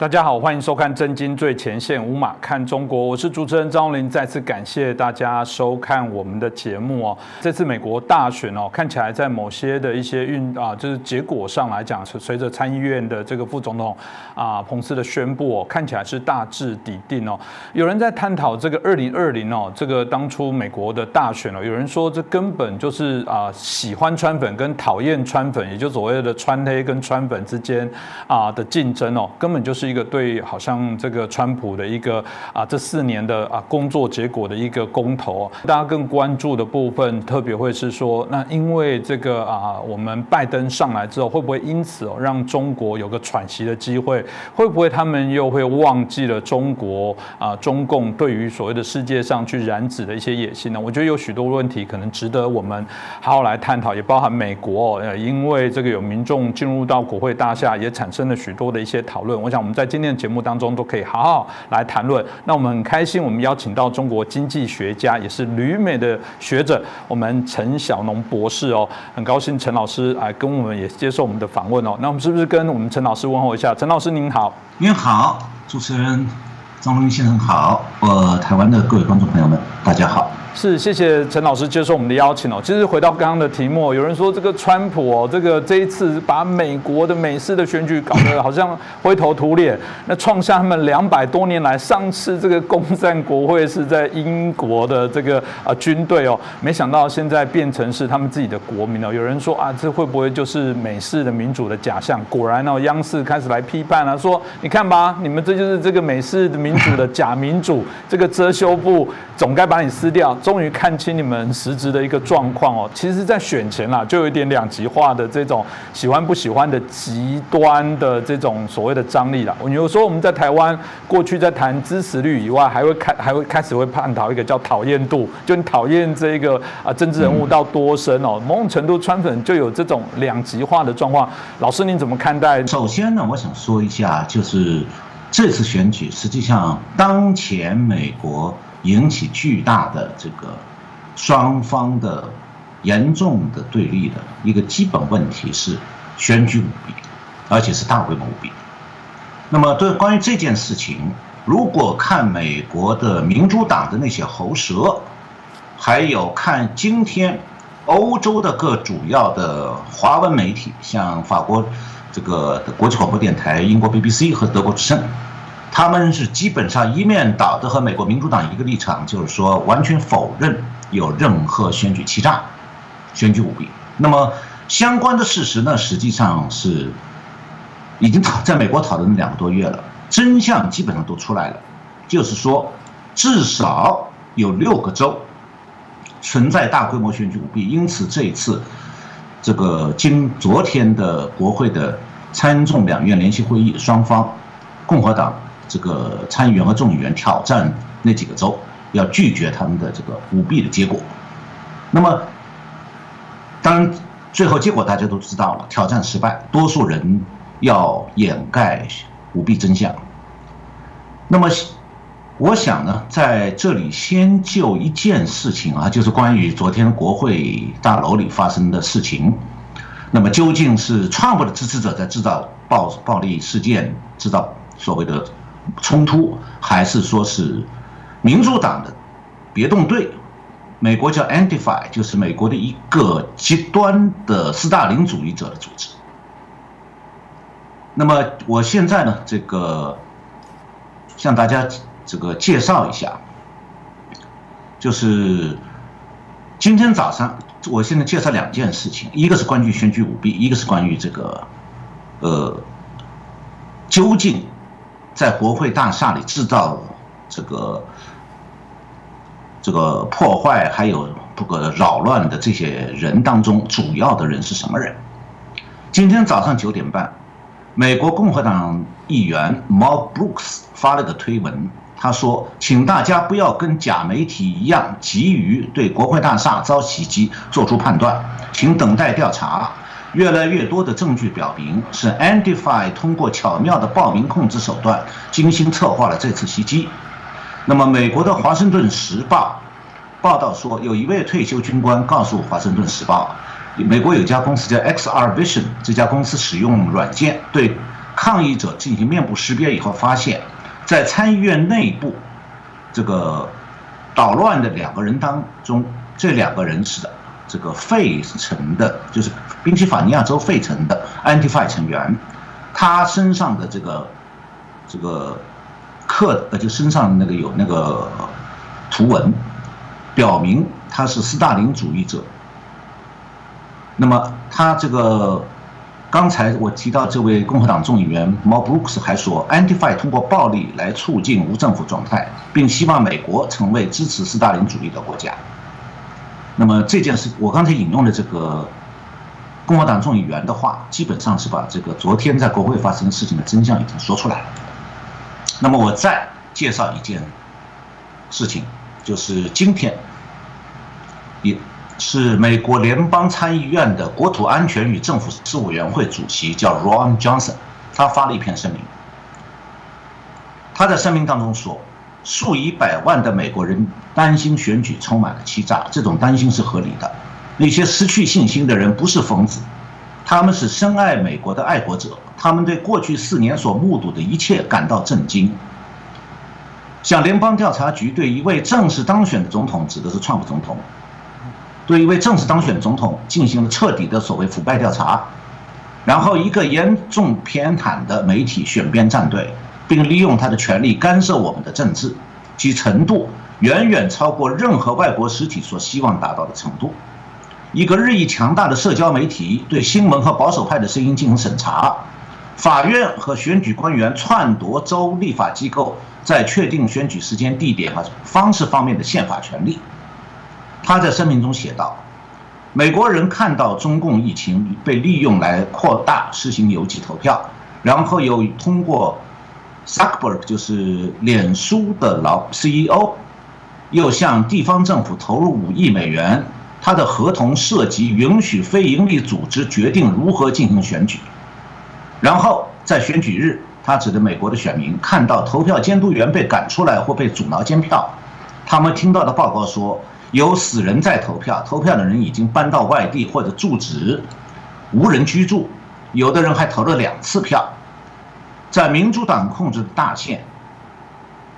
大家好，欢迎收看《震惊最前线》，五马看中国，我是主持人张林。再次感谢大家收看我们的节目哦。这次美国大选哦，看起来在某些的一些运啊，就是结果上来讲，是随着参议院的这个副总统啊彭斯的宣布哦，看起来是大致底定哦。有人在探讨这个二零二零哦，这个当初美国的大选哦，有人说这根本就是啊喜欢川粉跟讨厌川粉，也就所谓的川黑跟川粉之间啊的竞争哦，根本就是。一个对，好像这个川普的一个啊，这四年的啊工作结果的一个公投，大家更关注的部分，特别会是说，那因为这个啊，我们拜登上来之后，会不会因此哦，让中国有个喘息的机会？会不会他们又会忘记了中国啊，中共对于所谓的世界上去染指的一些野心呢？我觉得有许多问题可能值得我们好好来探讨，也包含美国，呃，因为这个有民众进入到国会大厦，也产生了许多的一些讨论。我想我们在今天的节目当中都可以好好来谈论。那我们很开心，我们邀请到中国经济学家，也是旅美的学者，我们陈小农博士哦，很高兴陈老师来跟我们也接受我们的访问哦。那我们是不是跟我们陈老师问候一下？陈老师您好，您好，主持人张龙先生好，呃，台湾的各位观众朋友们，大家好。是，谢谢陈老师接受我们的邀请哦。其实回到刚刚的题目，有人说这个川普哦，这个这一次把美国的美式的选举搞得好像灰头土脸，那创下他们两百多年来上次这个攻占国会是在英国的这个啊军队哦，没想到现在变成是他们自己的国民哦。有人说啊，这会不会就是美式的民主的假象？果然哦，央视开始来批判了，说你看吧，你们这就是这个美式的民主的假民主，这个遮羞布总该把你撕掉。终于看清你们实质的一个状况哦，其实，在选前啦，就有一点两极化的这种喜欢不喜欢的极端的这种所谓的张力啦。有时候我们在台湾过去在谈支持率以外，还会开还会开始会探讨一个叫讨厌度，就你讨厌这个啊政治人物到多深哦，某种程度川粉就有这种两极化的状况。老师您怎么看待？首先呢，我想说一下，就是这次选举实际上当前美国。引起巨大的这个双方的严重的对立的一个基本问题是选举舞弊，而且是大规模舞弊。那么，对关于这件事情，如果看美国的民主党的那些喉舌，还有看今天欧洲的各主要的华文媒体，像法国这个国际广播电台、英国 BBC 和德国之声。他们是基本上一面倒的和美国民主党一个立场，就是说完全否认有任何选举欺诈、选举舞弊。那么相关的事实呢，实际上是已经讨在美国讨论两个多月了，真相基本上都出来了，就是说至少有六个州存在大规模选举舞弊。因此这一次，这个经昨天的国会的参众两院联席会议，双方共和党。这个参议员和众议员挑战那几个州，要拒绝他们的这个舞弊的结果。那么，当然最后结果大家都知道了，挑战失败，多数人要掩盖舞弊真相。那么，我想呢，在这里先就一件事情啊，就是关于昨天国会大楼里发生的事情。那么，究竟是川普的支持者在制造暴暴力事件，制造所谓的？冲突还是说是民主党的别动队，美国叫 Antifa，就是美国的一个极端的斯大林主义者的组织。那么我现在呢，这个向大家这个介绍一下，就是今天早上，我现在介绍两件事情，一个是关于选举舞弊，一个是关于这个呃究竟。在国会大厦里制造这个这个破坏，还有这个扰乱的这些人当中，主要的人是什么人？今天早上九点半，美国共和党议员 Mo Brooks 发了个推文，他说：“请大家不要跟假媒体一样，急于对国会大厦遭袭击做出判断，请等待调查。”越来越多的证据表明，是 Antifa 通过巧妙的报名控制手段，精心策划了这次袭击。那么，美国的《华盛顿时报》报道说，有一位退休军官告诉《华盛顿时报》，美国有家公司叫 XR Vision，这家公司使用软件对抗议者进行面部识别以后，发现，在参议院内部，这个捣乱的两个人当中，这两个人是的这个费城的，就是宾夕法尼亚州费城的 Antifa 成员，他身上的这个这个刻呃就身上那个有那个图文，表明他是斯大林主义者。那么他这个。刚才我提到这位共和党众议员毛布鲁克斯还说，Antifa 通过暴力来促进无政府状态，并希望美国成为支持斯大林主义的国家。那么这件事，我刚才引用的这个共和党众议员的话，基本上是把这个昨天在国会发生的事情的真相已经说出来了。那么我再介绍一件事情，就是今天，也。是美国联邦参议院的国土安全与政府事务委员会主席，叫 Ron Johnson，他发了一篇声明。他在声明当中说，数以百万的美国人担心选举充满了欺诈，这种担心是合理的。那些失去信心的人不是疯子，他们是深爱美国的爱国者，他们对过去四年所目睹的一切感到震惊。像联邦调查局对一位正式当选的总统，指的是川普总统。对一位正式当选总统进行了彻底的所谓腐败调查，然后一个严重偏袒的媒体选边站队，并利用他的权力干涉我们的政治，其程度远远超过任何外国实体所希望达到的程度。一个日益强大的社交媒体对新闻和保守派的声音进行审查，法院和选举官员篡夺州立法机构在确定选举时间、地点和方式方面的宪法权利。他在声明中写道：“美国人看到中共疫情被利用来扩大实行邮寄投票，然后又通过 Zuckerberg 就是脸书的老 CEO，又向地方政府投入五亿美元。他的合同涉及允许非营利组织决定如何进行选举，然后在选举日，他指的美国的选民看到投票监督员被赶出来或被阻挠监票，他们听到的报告说。”有死人在投票，投票的人已经搬到外地或者住址无人居住，有的人还投了两次票。在民主党控制的大县，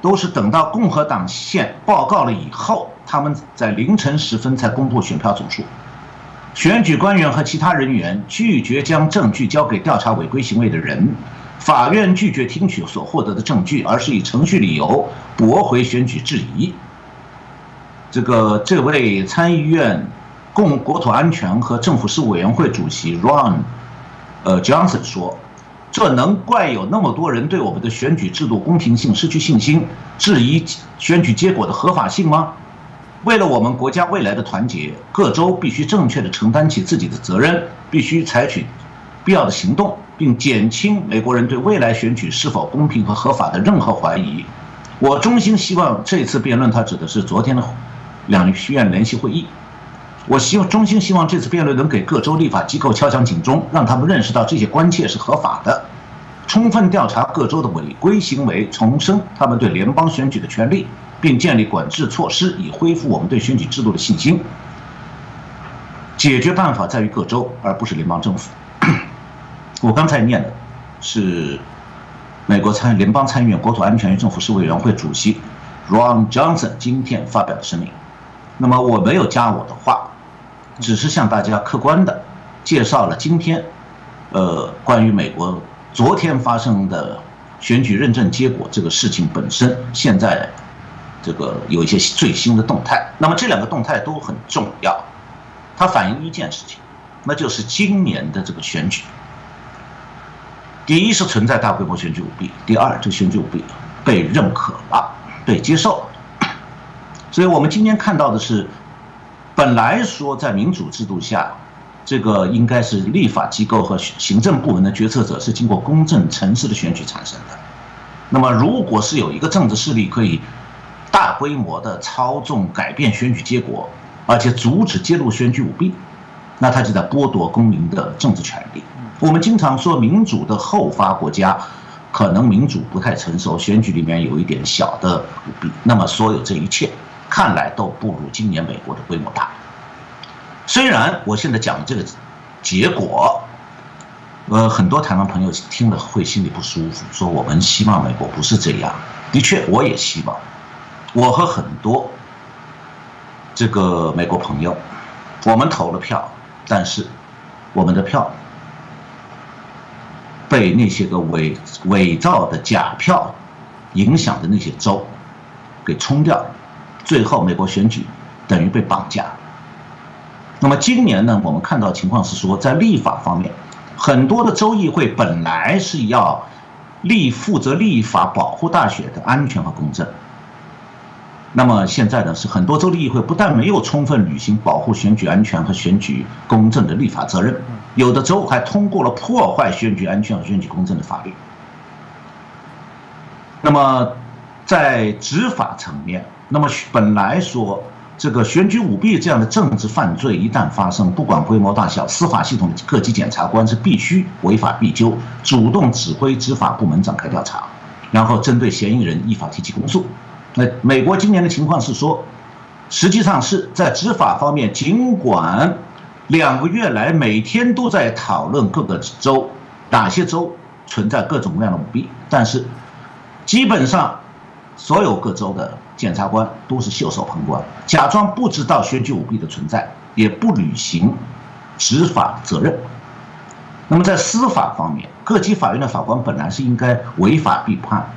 都是等到共和党县报告了以后，他们在凌晨时分才公布选票总数。选举官员和其他人员拒绝将证据交给调查违规行为的人，法院拒绝听取所获得的证据，而是以程序理由驳回选举质疑。这个这位参议院共国土安全和政府事务委员会主席 Ron，呃 Johnson 说：“这能怪有那么多人对我们的选举制度公平性失去信心，质疑选举结果的合法性吗？为了我们国家未来的团结，各州必须正确的承担起自己的责任，必须采取必要的行动，并减轻美国人对未来选举是否公平和合法的任何怀疑。我衷心希望这次辩论，他指的是昨天的。”两院联席会议，我希望衷心希望这次辩论能给各州立法机构敲响警钟，让他们认识到这些关切是合法的，充分调查各州的违规行为，重申他们对联邦选举的权利，并建立管制措施，以恢复我们对选举制度的信心。解决办法在于各州，而不是联邦政府。我刚才念的是美国参联邦参议院国土安全与政府事务委员会主席 Ron Johnson 今天发表的声明。那么我没有加我的话，只是向大家客观的介绍了今天，呃，关于美国昨天发生的选举认证结果这个事情本身，现在这个有一些最新的动态。那么这两个动态都很重要，它反映一件事情，那就是今年的这个选举，第一是存在大规模选举舞弊，第二这个选举舞弊被认可了，被接受了。所以我们今天看到的是，本来说在民主制度下，这个应该是立法机构和行政部门的决策者是经过公正诚实的选举产生的。那么，如果是有一个政治势力可以大规模的操纵改变选举结果，而且阻止揭露选举舞弊，那他就在剥夺公民的政治权利。我们经常说民主的后发国家，可能民主不太成熟，选举里面有一点小的舞弊，那么所有这一切。看来都不如今年美国的规模大。虽然我现在讲的这个结果，呃，很多台湾朋友听了会心里不舒服，说我们希望美国不是这样。的确，我也希望，我和很多这个美国朋友，我们投了票，但是我们的票被那些个伪伪造的假票影响的那些州给冲掉，最后美国选举等于被绑架。那么今年呢，我们看到情况是说，在立法方面。很多的州议会本来是要立负责立法保护大选的安全和公正，那么现在呢是很多州立议会不但没有充分履行保护选举安全和选举公正的立法责任，有的州还通过了破坏选举安全和选举公正的法律。那么在执法层面，那么本来说。这个选举舞弊这样的政治犯罪一旦发生，不管规模大小，司法系统各级检察官是必须违法必究，主动指挥执法部门展开调查，然后针对嫌疑人依法提起公诉。那美国今年的情况是说，实际上是在执法方面，尽管两个月来每天都在讨论各个州哪些州存在各种各样的舞弊，但是基本上所有各州的。检察官都是袖手旁观，假装不知道选举舞弊的存在，也不履行执法责任。那么在司法方面，各级法院的法官本来是应该违法必判，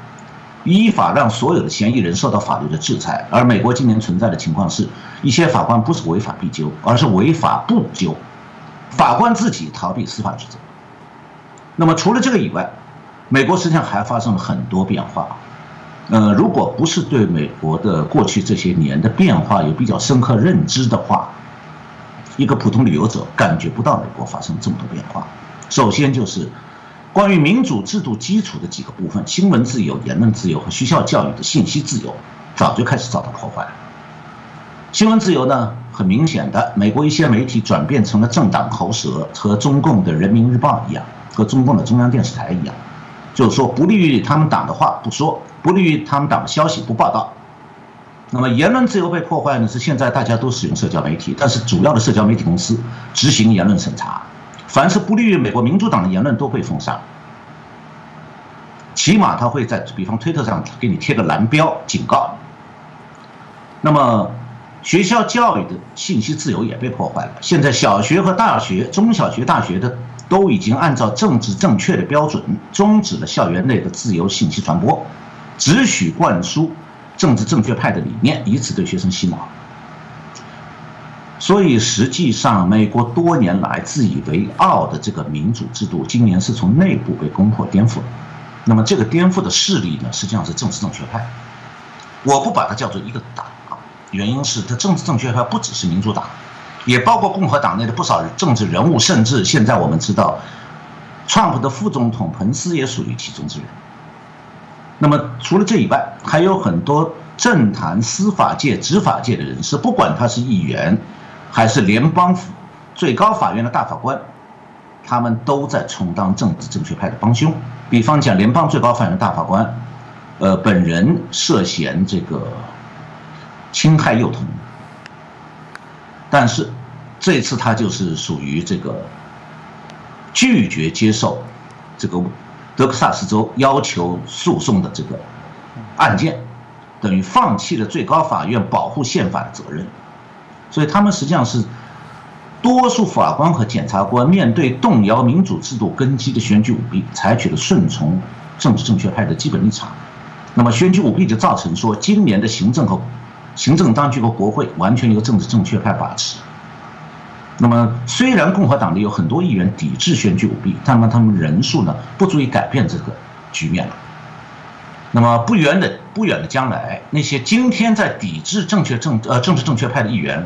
依法让所有的嫌疑人受到法律的制裁。而美国今年存在的情况是，一些法官不是违法必究，而是违法不究，法官自己逃避司法职责。那么除了这个以外，美国实际上还发生了很多变化。呃，如果不是对美国的过去这些年的变化有比较深刻认知的话，一个普通旅游者感觉不到美国发生这么多变化。首先就是关于民主制度基础的几个部分：新闻自由、言论自由和学校教育的信息自由，早就开始遭到破坏。新闻自由呢，很明显的，美国一些媒体转变成了政党喉舌，和中共的人民日报一样，和中共的中央电视台一样，就是说不利于他们党的话不说。不利于他们党的消息不报道，那么言论自由被破坏呢？是现在大家都使用社交媒体，但是主要的社交媒体公司执行言论审查，凡是不利于美国民主党的言论都被封杀，起码他会在比方推特上给你贴个蓝标警告。那么学校教育的信息自由也被破坏了，现在小学和大学、中小学、大学的都已经按照政治正确的标准终止了校园内的自由信息传播。只许灌输政治正确派的理念，以此对学生洗脑。所以，实际上，美国多年来自以为傲的这个民主制度，今年是从内部被攻破颠覆了。那么，这个颠覆的势力呢，实际上是政治正确派。我不把它叫做一个党，原因是它政治正确派不只是民主党，也包括共和党内的不少政治人物，甚至现在我们知道，川普的副总统彭斯也属于其中之人。那么除了这以外，还有很多政坛、司法界、执法界的人士，不管他是议员，还是联邦最高法院的大法官，他们都在充当政治正确派的帮凶。比方讲，联邦最高法院的大法官，呃，本人涉嫌这个侵害幼童，但是这次他就是属于这个拒绝接受这个。德克萨斯州要求诉讼的这个案件，等于放弃了最高法院保护宪法的责任，所以他们实际上是多数法官和检察官面对动摇民主制度根基的选举舞弊，采取了顺从政治正确派的基本立场。那么选举舞弊就造成说，今年的行政和行政当局和国会完全由政治正确派把持。那么，虽然共和党里有很多议员抵制选举舞弊，但是他们人数呢不足以改变这个局面了。那么不远的不远的将来，那些今天在抵制正确政呃政治正确派的议员，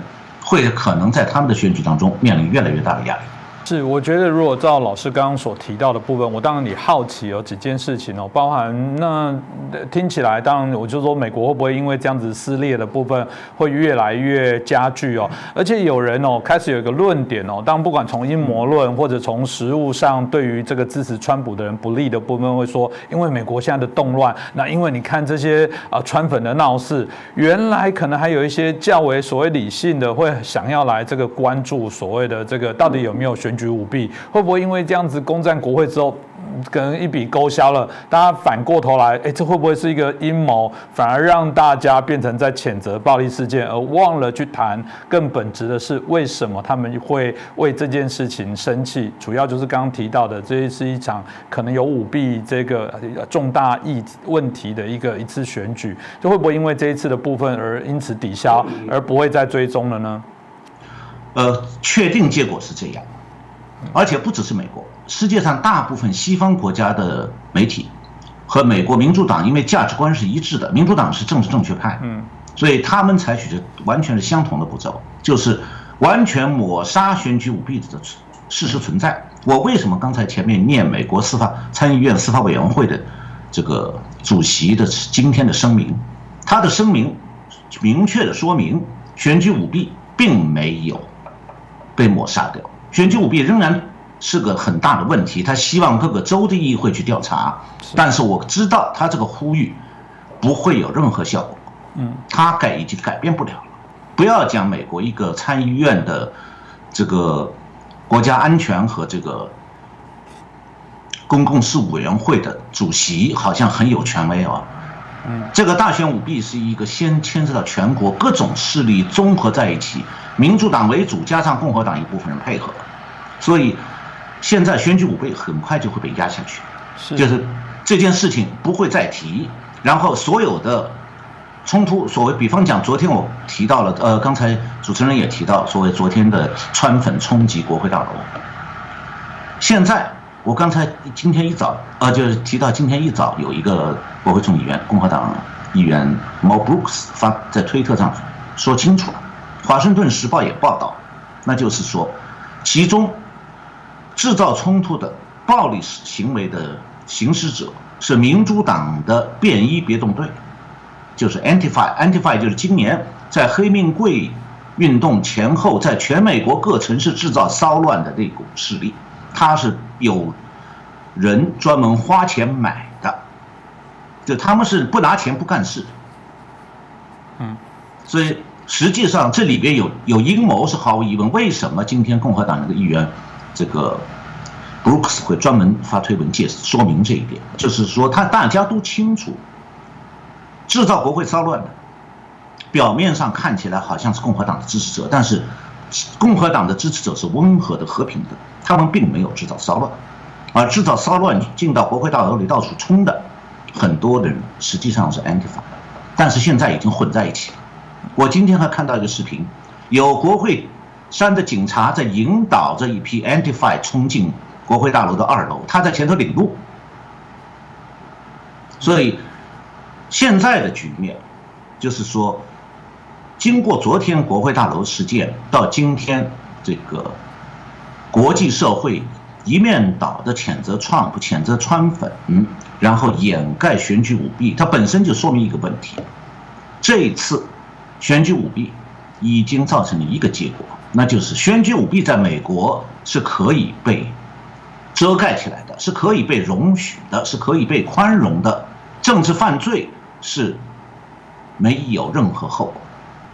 会可能在他们的选举当中面临越来越大的压力。是，我觉得如果照老师刚刚所提到的部分，我当然你好奇有几件事情哦，包含那听起来，当然我就说美国会不会因为这样子撕裂的部分会越来越加剧哦？而且有人哦开始有一个论点哦，当不管从阴谋论或者从实物上对于这个支持川普的人不利的部分，会说因为美国现在的动乱，那因为你看这些啊川粉的闹事，原来可能还有一些较为所谓理性的会想要来这个关注所谓的这个到底有没有选。举舞弊，会不会因为这样子攻占国会之后？可能一笔勾销了，大家反过头来，哎，这会不会是一个阴谋？反而让大家变成在谴责暴力事件，而忘了去谈更本质的是为什么他们会为这件事情生气？主要就是刚刚提到的，这是一场可能有舞弊这个重大议问题的一个一次选举，就会不会因为这一次的部分而因此抵消，而不会再追踪了呢？呃，确定结果是这样，而且不只是美国。世界上大部分西方国家的媒体和美国民主党，因为价值观是一致的，民主党是政治正确派，嗯，所以他们采取的完全是相同的步骤，就是完全抹杀选举舞弊的事实存在。我为什么刚才前面念美国司法参议院司法委员会的这个主席的今天的声明？他的声明明确的说明，选举舞弊并没有被抹杀掉，选举舞弊仍然。是个很大的问题，他希望各个州的议会去调查，但是我知道他这个呼吁不会有任何效果，嗯，他改已经改变不了了。不要讲美国一个参议院的这个国家安全和这个公共事务委员会的主席好像很有权威啊，嗯，这个大选舞弊是一个先牵涉到全国各种势力综合在一起，民主党为主加上共和党一部分人配合，所以。现在选举舞弊很快就会被压下去，就是这件事情不会再提，然后所有的冲突，所谓比方讲，昨天我提到了，呃，刚才主持人也提到，所谓昨天的川粉冲击国会大楼。现在我刚才今天一早，呃，就是提到今天一早有一个国会众议员，共和党议员 Mo Brooks 发在推特上说清楚了，华盛顿时报也报道，那就是说，其中。制造冲突的暴力行为的行使者是民主党的便衣别动队，就是 Antifa，Antifa 就是今年在黑命贵运动前后，在全美国各城市制造骚乱的那股势力，他是有人专门花钱买的，就他们是不拿钱不干事，嗯，所以实际上这里边有有阴谋是毫无疑问。为什么今天共和党那个议员？这个 Brooks 会专门发推文解释说明这一点，就是说他大家都清楚，制造国会骚乱的，表面上看起来好像是共和党的支持者，但是共和党的支持者是温和的、和平的，他们并没有制造骚乱，而制造骚乱进到国会大楼里到处冲的很多人实际上是 Antifa，但是现在已经混在一起了。我今天还看到一个视频，有国会。山的警察在引导着一批 Antifa 冲进国会大楼的二楼，他在前头领路。所以现在的局面，就是说，经过昨天国会大楼事件到今天这个国际社会一面倒的谴责川普、谴责川粉，然后掩盖选举舞弊，它本身就说明一个问题：这一次选举舞弊已经造成了一个结果。那就是选举舞弊在美国是可以被遮盖起来的，是可以被容许的，是可以被宽容的。政治犯罪是没有任何后果。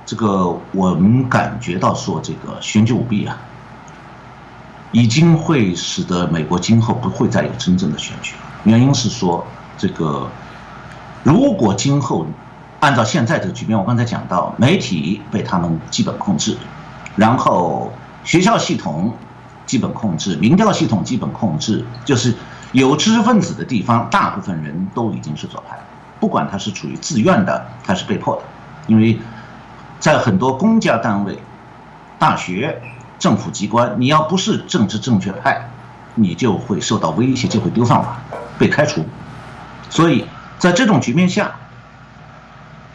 这个我们感觉到说，这个选举舞弊啊，已经会使得美国今后不会再有真正的选举。原因是说，这个如果今后按照现在这个局面，我刚才讲到，媒体被他们基本控制。然后学校系统基本控制，民调系统基本控制，就是有知识分子的地方，大部分人都已经是左派，不管他是处于自愿的还是被迫的，因为在很多公家单位、大学、政府机关，你要不是政治正确派，你就会受到威胁，就会丢饭碗，被开除。所以在这种局面下。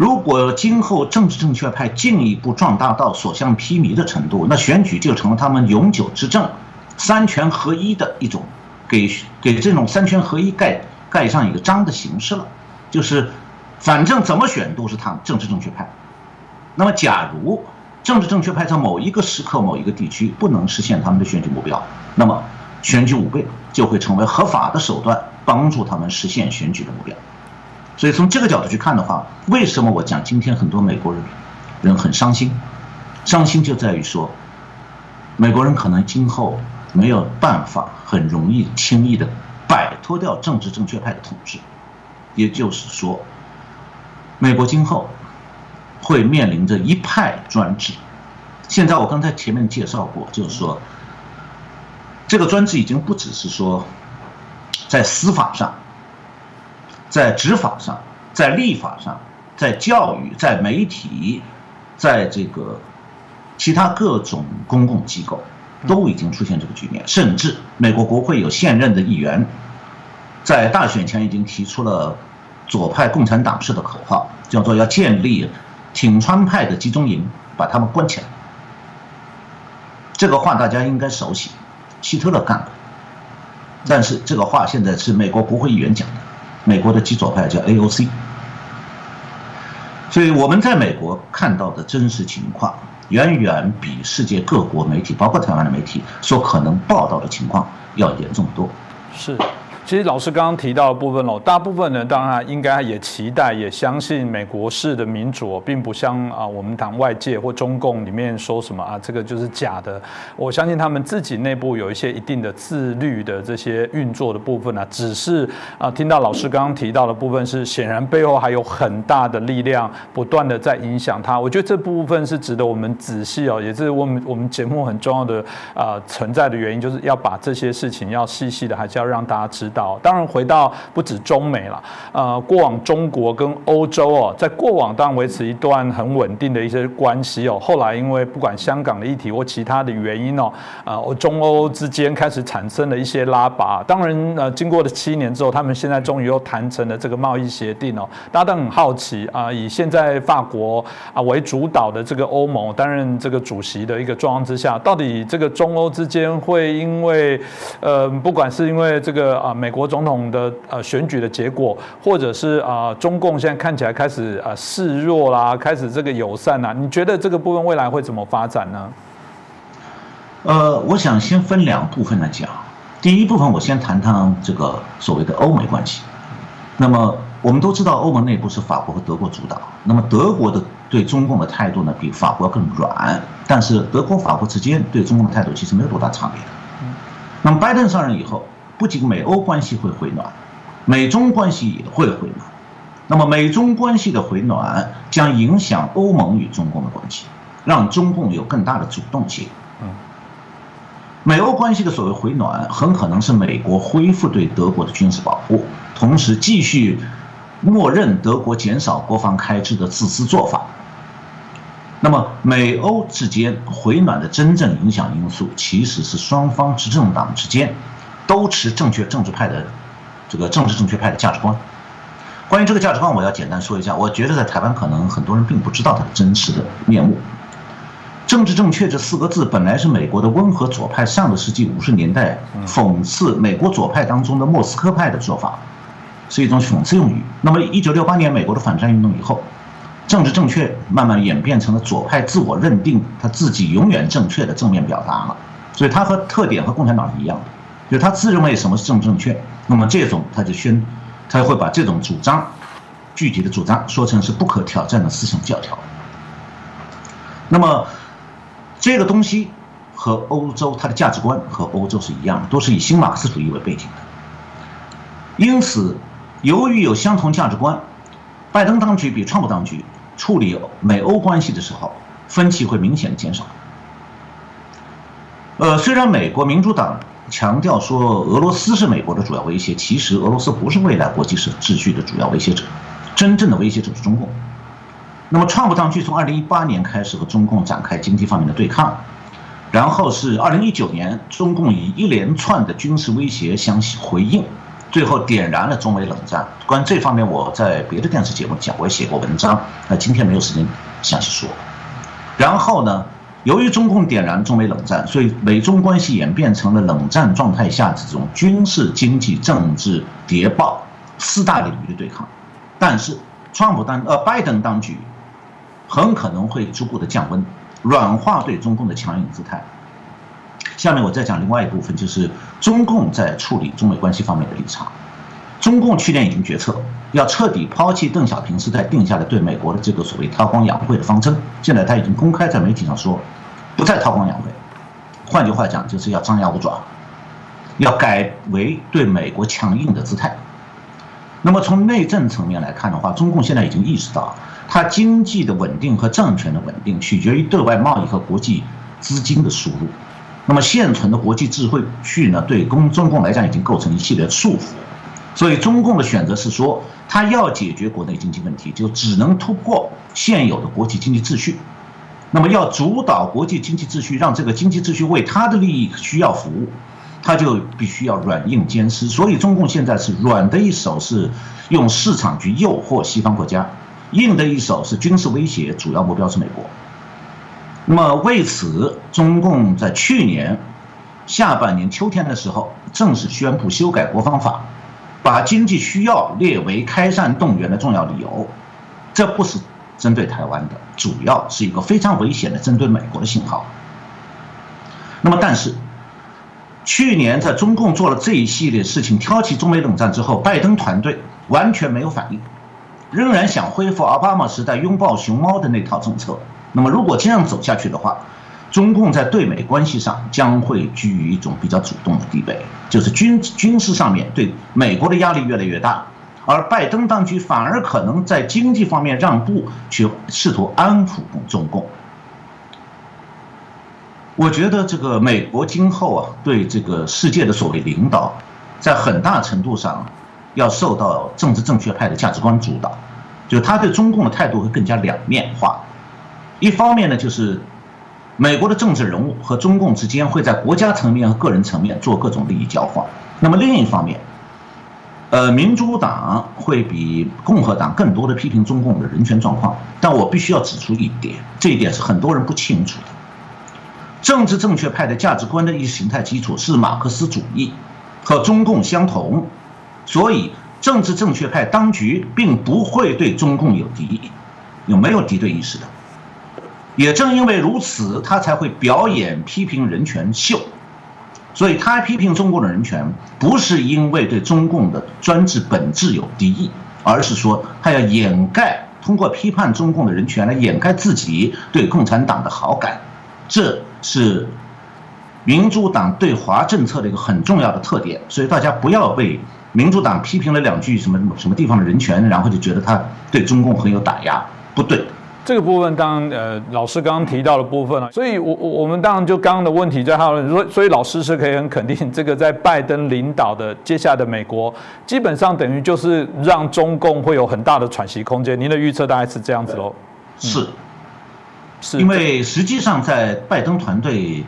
如果今后政治正确派进一步壮大到所向披靡的程度，那选举就成了他们永久执政、三权合一的一种，给给这种三权合一盖盖上一个章的形式了。就是，反正怎么选都是他们政治正确派。那么，假如政治正确派在某一个时刻、某一个地区不能实现他们的选举目标，那么选举舞弊就会成为合法的手段，帮助他们实现选举的目标。所以从这个角度去看的话，为什么我讲今天很多美国人人很伤心？伤心就在于说，美国人可能今后没有办法很容易轻易的摆脱掉政治正确派的统治。也就是说，美国今后会面临着一派专制。现在我刚才前面介绍过，就是说，这个专制已经不只是说在司法上、在执法上、在立法上、在教育、在媒体、在这个其他各种公共机构都已经出现这个局面，甚至美国国会有现任的议员在大选前已经提出了左派共产党式的口号，叫做要建立挺川派的集中营，把他们关起来。这个话大家应该熟悉，希特勒干过。但是这个话现在是美国国会议员讲的，美国的极左派叫 AOC。所以我们在美国看到的真实情况，远远比世界各国媒体，包括台湾的媒体所可能报道的情况要严重多。是。其实老师刚刚提到的部分喽，大部分人当然应该也期待、也相信美国式的民主，并不像啊我们党外界或中共里面说什么啊，这个就是假的。我相信他们自己内部有一些一定的自律的这些运作的部分啊，只是啊听到老师刚刚提到的部分是，显然背后还有很大的力量不断的在影响他。我觉得这部分是值得我们仔细哦，也是我们我们节目很重要的啊存在的原因，就是要把这些事情要细细的，还是要让大家知当然，回到不止中美了，呃，过往中国跟欧洲哦，在过往当然维持一段很稳定的一些关系哦。后来因为不管香港的议题或其他的原因哦，呃，中欧之间开始产生了一些拉拔。当然，呃，经过了七年之后，他们现在终于又谈成了这个贸易协定哦。大家都很好奇啊，以现在法国啊为主导的这个欧盟担任这个主席的一个状况之下，到底这个中欧之间会因为呃，不管是因为这个啊美。国总统的呃选举的结果，或者是啊中共现在看起来开始啊示弱啦，开始这个友善啦，你觉得这个部分未来会怎么发展呢？呃，我想先分两部分来讲。第一部分，我先谈谈这个所谓的欧美关系。那么我们都知道，欧盟内部是法国和德国主导。那么德国的对中共的态度呢，比法国更软。但是德国、法国之间对中共的态度其实没有多大差别的。那么拜登上任以后。不仅美欧关系会回暖，美中关系也会回暖。那么美中关系的回暖将影响欧盟与中共的关系，让中共有更大的主动性。美欧关系的所谓回暖，很可能是美国恢复对德国的军事保护，同时继续默认德国减少国防开支的自私做法。那么美欧之间回暖的真正影响因素，其实是双方执政党之间。都持正确政治派的这个政治正确派的价值观。关于这个价值观，我要简单说一下。我觉得在台湾可能很多人并不知道它的真实的面目。政治正确这四个字本来是美国的温和左派上个世纪五十年代讽刺美国左派当中的莫斯科派的做法，是一种讽刺用语。那么一九六八年美国的反战运动以后，政治正确慢慢演变成了左派自我认定他自己永远正确的正面表达了。所以它和特点和共产党是一样的。就他自认为什么是正正确，那么这种他就宣，他会把这种主张，具体的主张说成是不可挑战的思想教条。那么这个东西和欧洲它的价值观和欧洲是一样的，都是以新马克思主义为背景的。因此，由于有相同价值观，拜登当局比川普当局处理美欧关系的时候，分歧会明显的减少。呃，虽然美国民主党。强调说俄罗斯是美国的主要威胁，其实俄罗斯不是未来国际秩秩序的主要威胁者，真正的威胁者是中共。那么，川普当局从二零一八年开始和中共展开经济方面的对抗，然后是二零一九年，中共以一连串的军事威胁相回应，最后点燃了中美冷战。关于这方面，我在别的电视节目讲，我也写过文章，那今天没有时间详细说。然后呢？由于中共点燃中美冷战，所以美中关系演变成了冷战状态下这种军事、经济、政治谍报四大领域的对抗。但是，川普当呃拜登当局很可能会逐步的降温，软化对中共的强硬姿态。下面我再讲另外一部分，就是中共在处理中美关系方面的立场。中共去年已经决策要彻底抛弃邓小平时代定下的对美国的这个所谓韬光养晦的方针，现在他已经公开在媒体上说，不再韬光养晦，换句话讲，就是要张牙舞爪，要改为对美国强硬的姿态。那么从内政层面来看的话，中共现在已经意识到，它经济的稳定和政权的稳定取决于对外贸易和国际资金的输入。那么现存的国际智慧序呢，对公中共来讲已经构成一系列束缚。所以中共的选择是说，他要解决国内经济问题，就只能突破现有的国际经济秩序。那么要主导国际经济秩序，让这个经济秩序为他的利益需要服务。他就必须要软硬兼施，所以中共现在是软的一手是用市场去诱惑西方国家，硬的一手是军事威胁，主要目标是美国。那么为此，中共在去年下半年秋天的时候，正式宣布修改国防法，把经济需要列为开战动员的重要理由。这不是针对台湾的，主要是一个非常危险的针对美国的信号。那么但是。去年在中共做了这一系列事情，挑起中美冷战之后，拜登团队完全没有反应，仍然想恢复奥巴马时代拥抱熊猫的那套政策。那么如果这样走下去的话，中共在对美关系上将会居于一种比较主动的地位，就是军军事上面对美国的压力越来越大，而拜登当局反而可能在经济方面让步，去试图安抚中共。我觉得这个美国今后啊，对这个世界的所谓领导，在很大程度上要受到政治正确派的价值观主导，就他对中共的态度会更加两面化。一方面呢，就是美国的政治人物和中共之间会在国家层面和个人层面做各种利益交换。那么另一方面，呃，民主党会比共和党更多的批评中共的人权状况。但我必须要指出一点，这一点是很多人不清楚的。政治正确派的价值观的意识形态基础是马克思主义，和中共相同，所以政治正确派当局并不会对中共有敌意，有没有敌对意识的？也正因为如此，他才会表演批评人权秀。所以他批评中共的人权，不是因为对中共的专制本质有敌意，而是说他要掩盖，通过批判中共的人权来掩盖自己对共产党的好感，这。是民主党对华政策的一个很重要的特点，所以大家不要被民主党批评了两句什么什么地方的人权，然后就觉得他对中共很有打压，不对。这个部分当然呃老师刚刚提到的部分了，所以我我们当然就刚刚的问题在讨论，所所以老师是可以很肯定，这个在拜登领导的接下来的美国，基本上等于就是让中共会有很大的喘息空间。您的预测大概是这样子喽？是。因为实际上，在拜登团队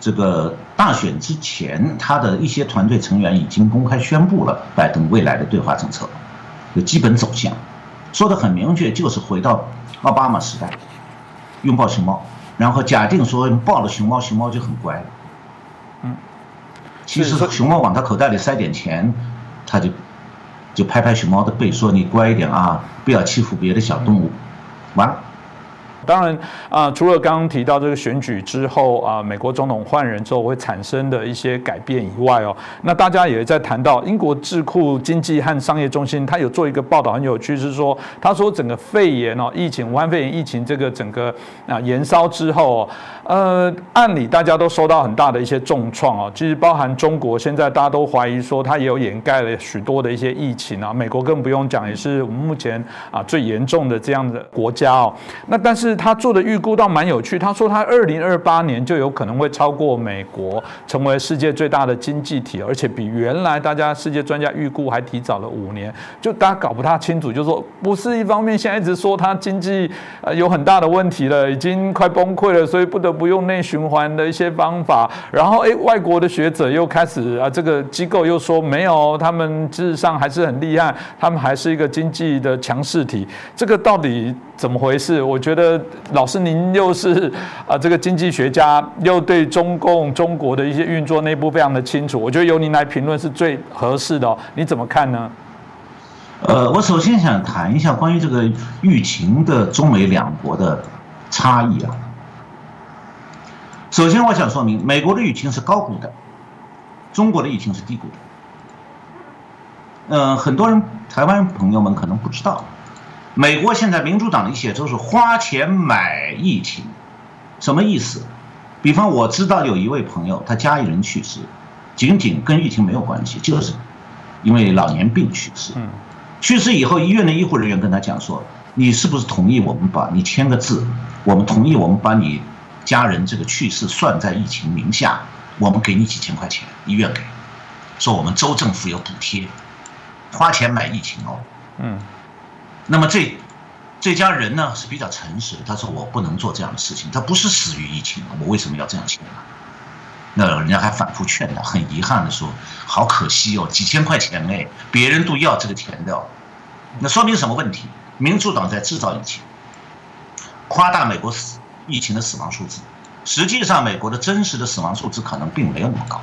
这个大选之前，他的一些团队成员已经公开宣布了拜登未来的对华政策的基本走向，说的很明确，就是回到奥巴马时代，拥抱熊猫，然后假定说抱了熊猫，熊猫就很乖了。嗯，其实熊猫往他口袋里塞点钱，他就就拍拍熊猫的背，说你乖一点啊，不要欺负别的小动物，完了。当然啊，除了刚刚提到这个选举之后啊，美国总统换人之后会产生的一些改变以外哦，那大家也在谈到英国智库经济和商业中心，他有做一个报道很有趣，是说他说整个肺炎哦，疫情武汉肺炎疫情这个整个啊延烧之后，呃，按理大家都受到很大的一些重创哦，其实包含中国现在大家都怀疑说它也有掩盖了许多的一些疫情啊，美国更不用讲，也是我们目前啊最严重的这样的国家哦，那但是。他做的预估倒蛮有趣，他说他二零二八年就有可能会超过美国，成为世界最大的经济体，而且比原来大家世界专家预估还提早了五年。就大家搞不太清楚，就说不是一方面，现在一直说它经济呃有很大的问题了，已经快崩溃了，所以不得不用内循环的一些方法。然后哎，外国的学者又开始啊，这个机构又说没有，他们事实上还是很厉害，他们还是一个经济的强势体。这个到底？怎么回事？我觉得老师您又是啊这个经济学家，又对中共中国的一些运作内部非常的清楚。我觉得由您来评论是最合适的。你怎么看呢？呃，我首先想谈一下关于这个疫情的中美两国的差异啊。首先，我想说明，美国的疫情是高估的，中国的疫情是低估的。嗯，很多人台湾朋友们可能不知道。美国现在民主党的一些都是花钱买疫情，什么意思？比方我知道有一位朋友，他家里人去世，仅仅跟疫情没有关系，就是因为老年病去世。嗯，去世以后，医院的医护人员跟他讲说：“你是不是同意我们把你签个字？我们同意我们把你家人这个去世算在疫情名下，我们给你几千块钱，医院给，说我们州政府有补贴，花钱买疫情哦。”嗯，那么这。这家人呢是比较诚实，他说我不能做这样的事情，他不是死于疫情，我为什么要这样签呢？那人家还反复劝他，很遗憾的说，好可惜哦，几千块钱哎，别人都要这个钱的，那说明什么问题？民主党在制造疫情，夸大美国死疫情的死亡数字，实际上美国的真实的死亡数字可能并没有那么高，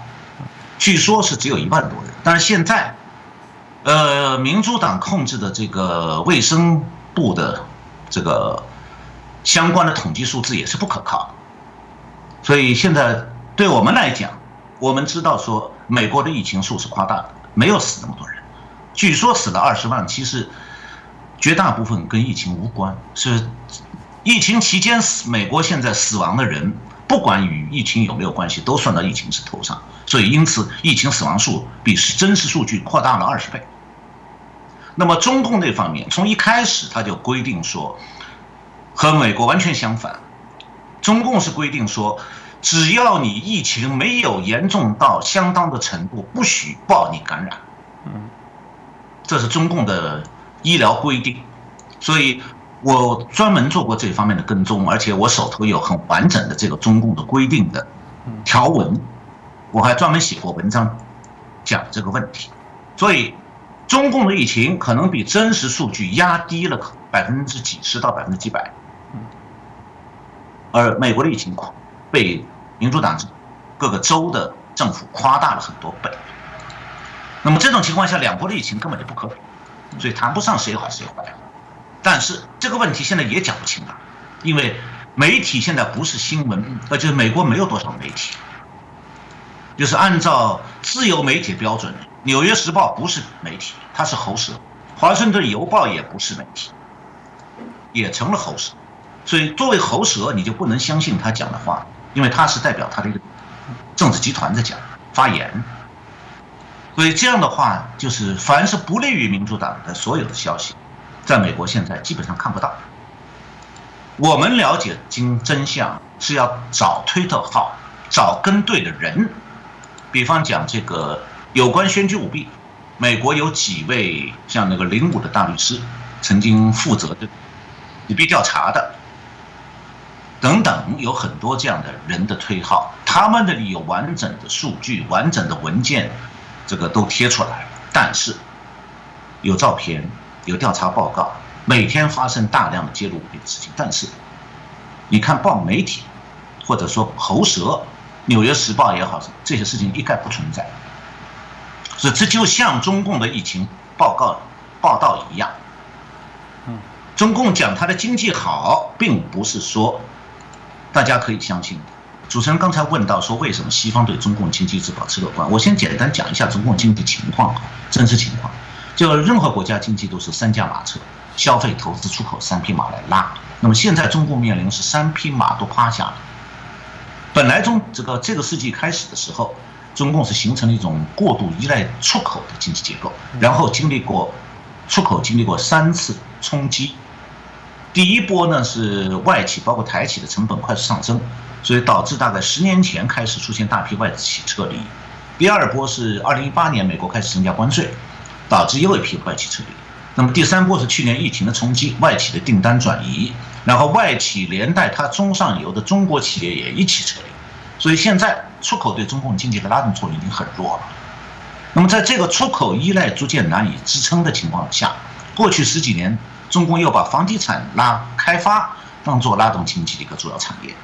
据说是只有一万多人，但是现在，呃，民主党控制的这个卫生。部的这个相关的统计数字也是不可靠，所以现在对我们来讲，我们知道说美国的疫情数是夸大的，没有死那么多人，据说死了二十万，其实绝大部分跟疫情无关，是疫情期间死美国现在死亡的人，不管与疫情有没有关系，都算到疫情是头上，所以因此疫情死亡数比真实数据扩大了二十倍。那么中共那方面从一开始他就规定说，和美国完全相反，中共是规定说，只要你疫情没有严重到相当的程度，不许报你感染。嗯，这是中共的医疗规定，所以我专门做过这方面的跟踪，而且我手头有很完整的这个中共的规定的条文，我还专门写过文章讲这个问题，所以。中共的疫情可能比真实数据压低了百分之几十到百分之几百，而美国的疫情被民主党各个州的政府夸大了很多倍。那么这种情况下，两国的疫情根本就不可比，所以谈不上谁好谁坏。但是这个问题现在也讲不清了，因为媒体现在不是新闻，呃，就是美国没有多少媒体，就是按照自由媒体标准。《纽约时报》不是媒体，它是喉舌；《华盛顿邮报》也不是媒体，也成了喉舌。所以，作为喉舌，你就不能相信他讲的话，因为他是代表他的一个政治集团在讲发言。所以，这样的话，就是凡是不利于民主党的所有的消息，在美国现在基本上看不到。我们了解真真相是要找推特号，找跟对的人，比方讲这个。有关选举舞弊，美国有几位像那个林武的大律师，曾经负责的舞弊调查的，等等，有很多这样的人的推号，他们的有完整的数据、完整的文件，这个都贴出来，但是有照片、有调查报告，每天发生大量的揭露舞弊的事情，但是你看报媒体，或者说喉舌，《纽约时报》也好，这些事情一概不存在。所以这就像中共的疫情报告报道一样，嗯，中共讲他的经济好，并不是说大家可以相信的。主持人刚才问到说，为什么西方对中共经济一直保持乐观？我先简单讲一下中共经济情况，真实情况。就任何国家经济都是三驾马车，消费、投资、出口三匹马来拉。那么现在中共面临是三匹马都趴下了。本来中这个这个世纪开始的时候。中共是形成了一种过度依赖出口的经济结构，然后经历过出口经历过三次冲击。第一波呢是外企包括台企的成本快速上升，所以导致大概十年前开始出现大批外资企撤离。第二波是二零一八年美国开始增加关税，导致又一批外企撤离。那么第三波是去年疫情的冲击，外企的订单转移，然后外企连带它中上游的中国企业也一起撤离。所以现在出口对中共经济的拉动作用已经很弱了。那么在这个出口依赖逐渐难以支撑的情况下，过去十几年，中共又把房地产拉开发当做拉动经济的一个主要产业，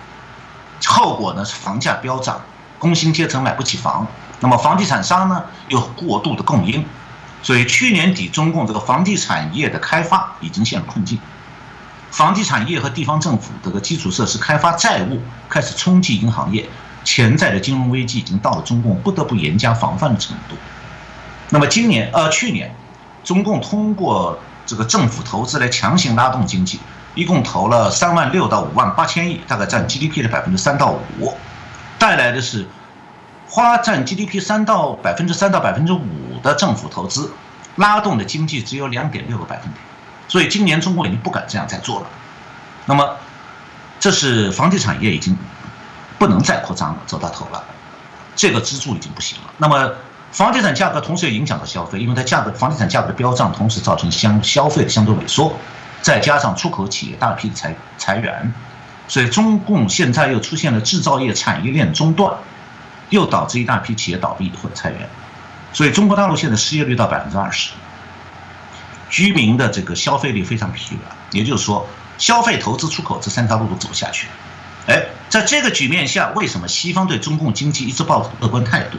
后果呢是房价飙涨，工薪阶层买不起房，那么房地产商呢又过度的供应，所以去年底中共这个房地产业的开发已经陷入困境。房地产业和地方政府这个基础设施开发债务开始冲击银行业。潜在的金融危机已经到了中共不得不严加防范的程度。那么今年呃去年，中共通过这个政府投资来强行拉动经济，一共投了三万六到五万八千亿，大概占 GDP 的百分之三到五。带来的是花占 GDP 三到百分之三到百分之五的政府投资，拉动的经济只有两点六个百分点，所以今年中国已经不敢这样再做了。那么，这是房地产业已经不能再扩张了，走到头了，这个支柱已经不行了。那么，房地产价格同时也影响到消费，因为它价格房地产价格的飙涨，同时造成相消费的相对萎缩，再加上出口企业大批的裁裁员。所以中共现在又出现了制造业产业链中断，又导致一大批企业倒闭或者裁员，所以中国大陆现在失业率到百分之二十，居民的这个消费力非常疲软，也就是说，消费、投资、出口这三条路都走不下去。哎，在这个局面下，为什么西方对中共经济一直抱乐观态度？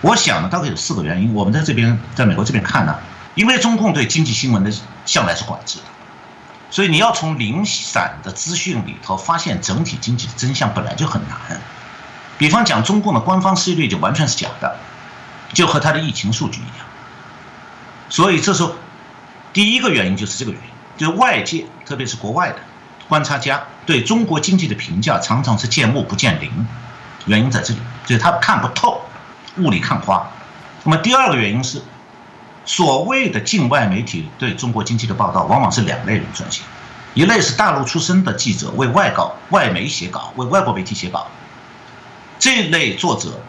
我想呢，大概有四个原因。我们在这边，在美国这边看呢，因为中共对经济新闻的向来是管制的。所以你要从零散的资讯里头发现整体经济的真相本来就很难。比方讲，中共的官方失业率就完全是假的，就和它的疫情数据一样。所以这时候，第一个原因就是这个原因，就是外界特别是国外的观察家对中国经济的评价常常是见木不见林，原因在这里，就是他看不透，雾里看花。那么第二个原因是。所谓的境外媒体对中国经济的报道，往往是两类人撰写，一类是大陆出身的记者为外稿、外媒写稿，为外国媒体写稿。这类作者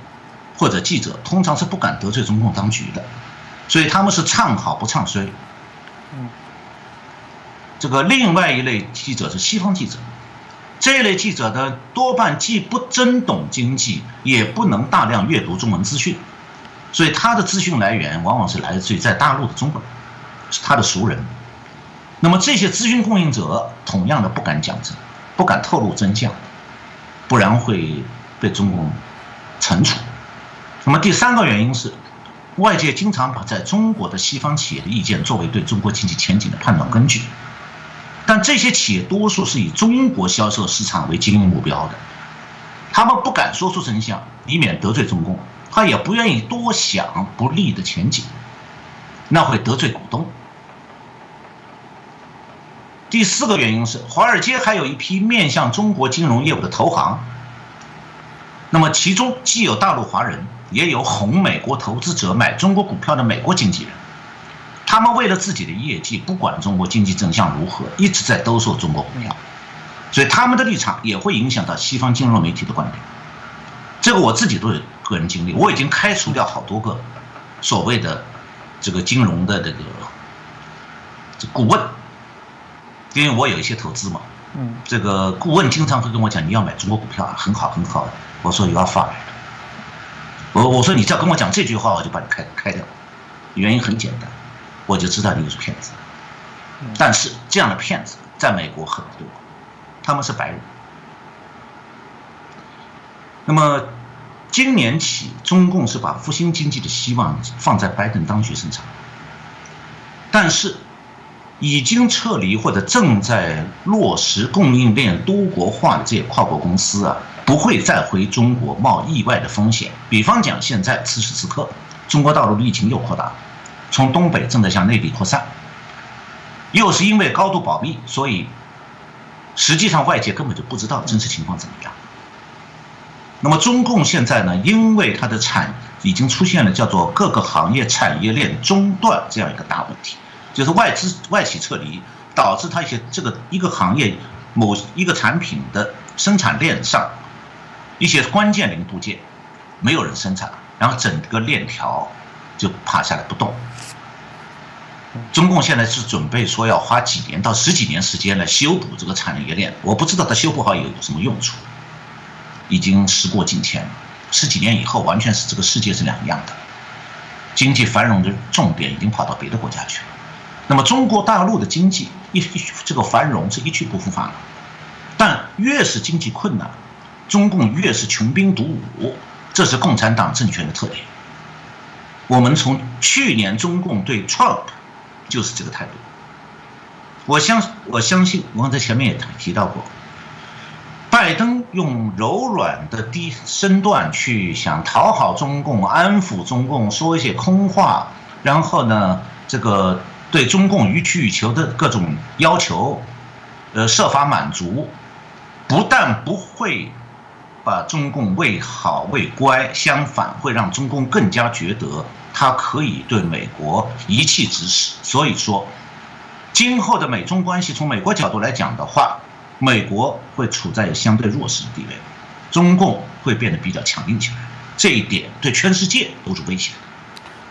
或者记者通常是不敢得罪中共当局的，所以他们是唱好不唱衰。嗯，这个另外一类记者是西方记者，这一类记者呢，多半既不真懂经济，也不能大量阅读中文资讯。所以他的资讯来源往往是来自于在大陆的中国人，是他的熟人。那么这些资讯供应者同样的不敢讲真，不敢透露真相，不然会被中共惩处。那么第三个原因是，外界经常把在中国的西方企业的意见作为对中国经济前景的判断根据，但这些企业多数是以中国销售市场为经营目标的，他们不敢说出真相，以免得罪中共。他也不愿意多想不利的前景，那会得罪股东。第四个原因是，华尔街还有一批面向中国金融业务的投行，那么其中既有大陆华人，也有哄美国投资者买中国股票的美国经纪人，他们为了自己的业绩，不管中国经济真相如何，一直在兜售中国股票，所以他们的立场也会影响到西方金融媒体的观点。这个我自己都有。个人经历，我已经开除掉好多个所谓的这个金融的这个这顾问，因为我有一些投资嘛。嗯。这个顾问经常会跟我讲：“你要买中国股票啊，很好，很好。”我说：“有要发来的。”我我说：“你只要跟我讲这句话，我就把你开开掉。”原因很简单，我就知道你是骗子。但是这样的骗子在美国很多，他们是白人。那么。今年起，中共是把复兴经济的希望放在拜登当局身上，但是已经撤离或者正在落实供应链多国化的这些跨国公司啊，不会再回中国冒意外的风险。比方讲，现在此时此刻，中国大陆的疫情又扩大，从东北正在向内地扩散，又是因为高度保密，所以实际上外界根本就不知道真实情况怎么样。那么中共现在呢，因为它的产已经出现了叫做各个行业产业链中断这样一个大问题，就是外资外企撤离，导致它一些这个一个行业某一个产品的生产链上一些关键零部件没有人生产，然后整个链条就趴下来不动。中共现在是准备说要花几年到十几年时间来修补这个产业链，我不知道它修补好有什么用处。已经时过境迁，十几年以后，完全是这个世界是两样的，经济繁荣的重点已经跑到别的国家去了。那么中国大陆的经济一这个繁荣是一去不复返了。但越是经济困难，中共越是穷兵黩武，这是共产党政权的特点。我们从去年中共对 Trump 就是这个态度。我相我相信，我在前面也提到过。拜登用柔软的低身段去想讨好中共、安抚中共，说一些空话，然后呢，这个对中共予取予求的各种要求，呃，设法满足，不但不会把中共为好为乖，相反会让中共更加觉得他可以对美国一气指使。所以说，今后的美中关系，从美国角度来讲的话，美国会处在相对弱势的地位，中共会变得比较强硬起来。这一点对全世界都是危险的。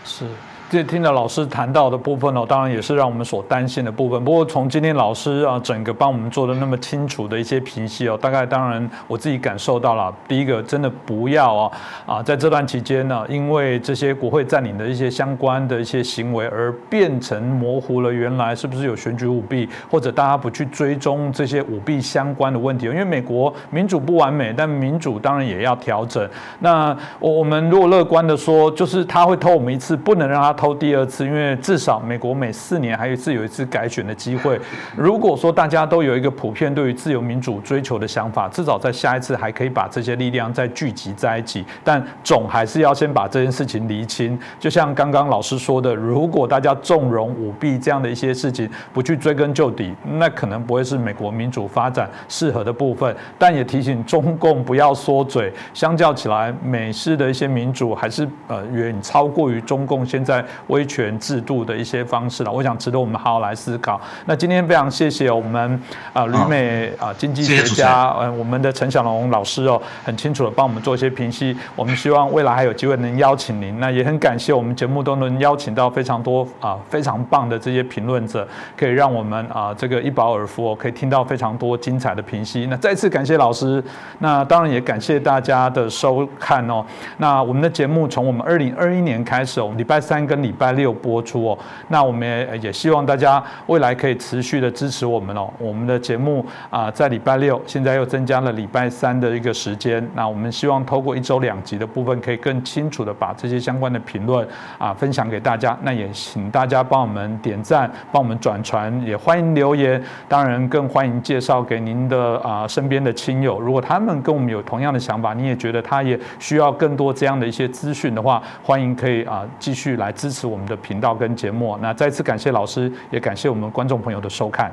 是。这听了老师谈到的部分哦，当然也是让我们所担心的部分。不过从今天老师啊，整个帮我们做的那么清楚的一些评析哦，大概当然我自己感受到了。第一个，真的不要啊啊，在这段期间呢，因为这些国会占领的一些相关的一些行为，而变成模糊了原来是不是有选举舞弊，或者大家不去追踪这些舞弊相关的问题。因为美国民主不完美，但民主当然也要调整。那我我们如果乐观的说，就是他会偷我们一次，不能让他。偷第二次，因为至少美国每四年还有一次有一次改选的机会。如果说大家都有一个普遍对于自由民主追求的想法，至少在下一次还可以把这些力量再聚集在一起。但总还是要先把这件事情厘清。就像刚刚老师说的，如果大家纵容舞弊这样的一些事情，不去追根究底，那可能不会是美国民主发展适合的部分。但也提醒中共不要缩嘴。相较起来，美式的一些民主还是呃远超过于中共现在。威权制度的一些方式了，我想值得我们好好来思考。那今天非常谢谢我们啊旅美啊经济学家呃我们的陈小龙老师哦，很清楚的帮我们做一些评析。我们希望未来还有机会能邀请您。那也很感谢我们节目都能邀请到非常多啊非常棒的这些评论者，可以让我们啊这个一饱耳福，可以听到非常多精彩的评析。那再次感谢老师，那当然也感谢大家的收看哦。那我们的节目从我们二零二一年开始，我们礼拜三跟跟礼拜六播出哦，那我们也也希望大家未来可以持续的支持我们哦。我们的节目啊，在礼拜六，现在又增加了礼拜三的一个时间。那我们希望透过一周两集的部分，可以更清楚的把这些相关的评论啊分享给大家。那也请大家帮我们点赞，帮我们转传，也欢迎留言。当然，更欢迎介绍给您的啊身边的亲友。如果他们跟我们有同样的想法，你也觉得他也需要更多这样的一些资讯的话，欢迎可以啊继续来支持。我们的频道跟节目，那再次感谢老师，也感谢我们观众朋友的收看。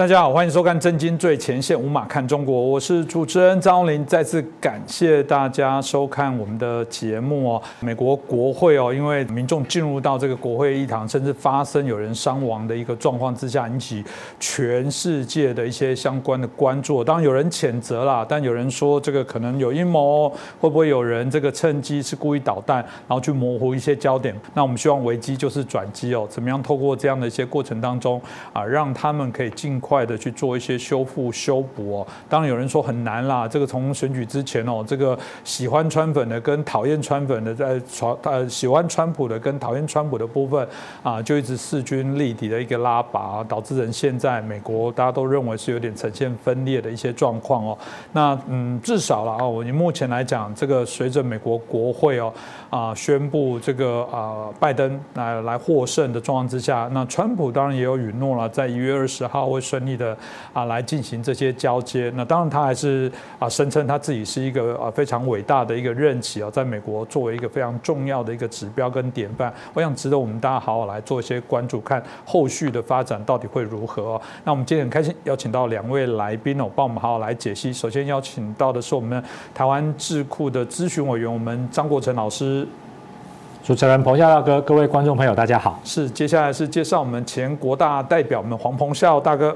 大家好，欢迎收看《震惊最前线》，无马看中国，我是主持人张林。再次感谢大家收看我们的节目哦。美国国会哦，因为民众进入到这个国会议堂，甚至发生有人伤亡的一个状况之下，引起全世界的一些相关的关注。当然有人谴责啦，但有人说这个可能有阴谋，会不会有人这个趁机是故意捣蛋，然后去模糊一些焦点？那我们希望危机就是转机哦，怎么样透过这样的一些过程当中啊，让他们可以尽快。快的去做一些修复修补哦，当然有人说很难啦。这个从选举之前哦，这个喜欢川粉的跟讨厌川粉的在传呃喜欢川普的跟讨厌川普的部分啊，就一直势均力敌的一个拉拔，导致人现在美国大家都认为是有点呈现分裂的一些状况哦。那嗯，至少了哦，你目前来讲，这个随着美国国会哦啊宣布这个啊拜登来来获胜的状况之下，那川普当然也有允诺了，在一月二十号会顺。力的啊，来进行这些交接。那当然，他还是啊，声称他自己是一个啊非常伟大的一个任期啊，在美国作为一个非常重要的一个指标跟典范。我想值得我们大家好好来做一些关注，看后续的发展到底会如何哦。那我们今天很开心邀请到两位来宾哦，帮我们好好来解析。首先邀请到的是我们台湾智库的咨询委员，我们张国成老师。主持人彭笑大哥，各位观众朋友，大家好。是，接下来是介绍我们前国大代表们黄鹏孝大哥。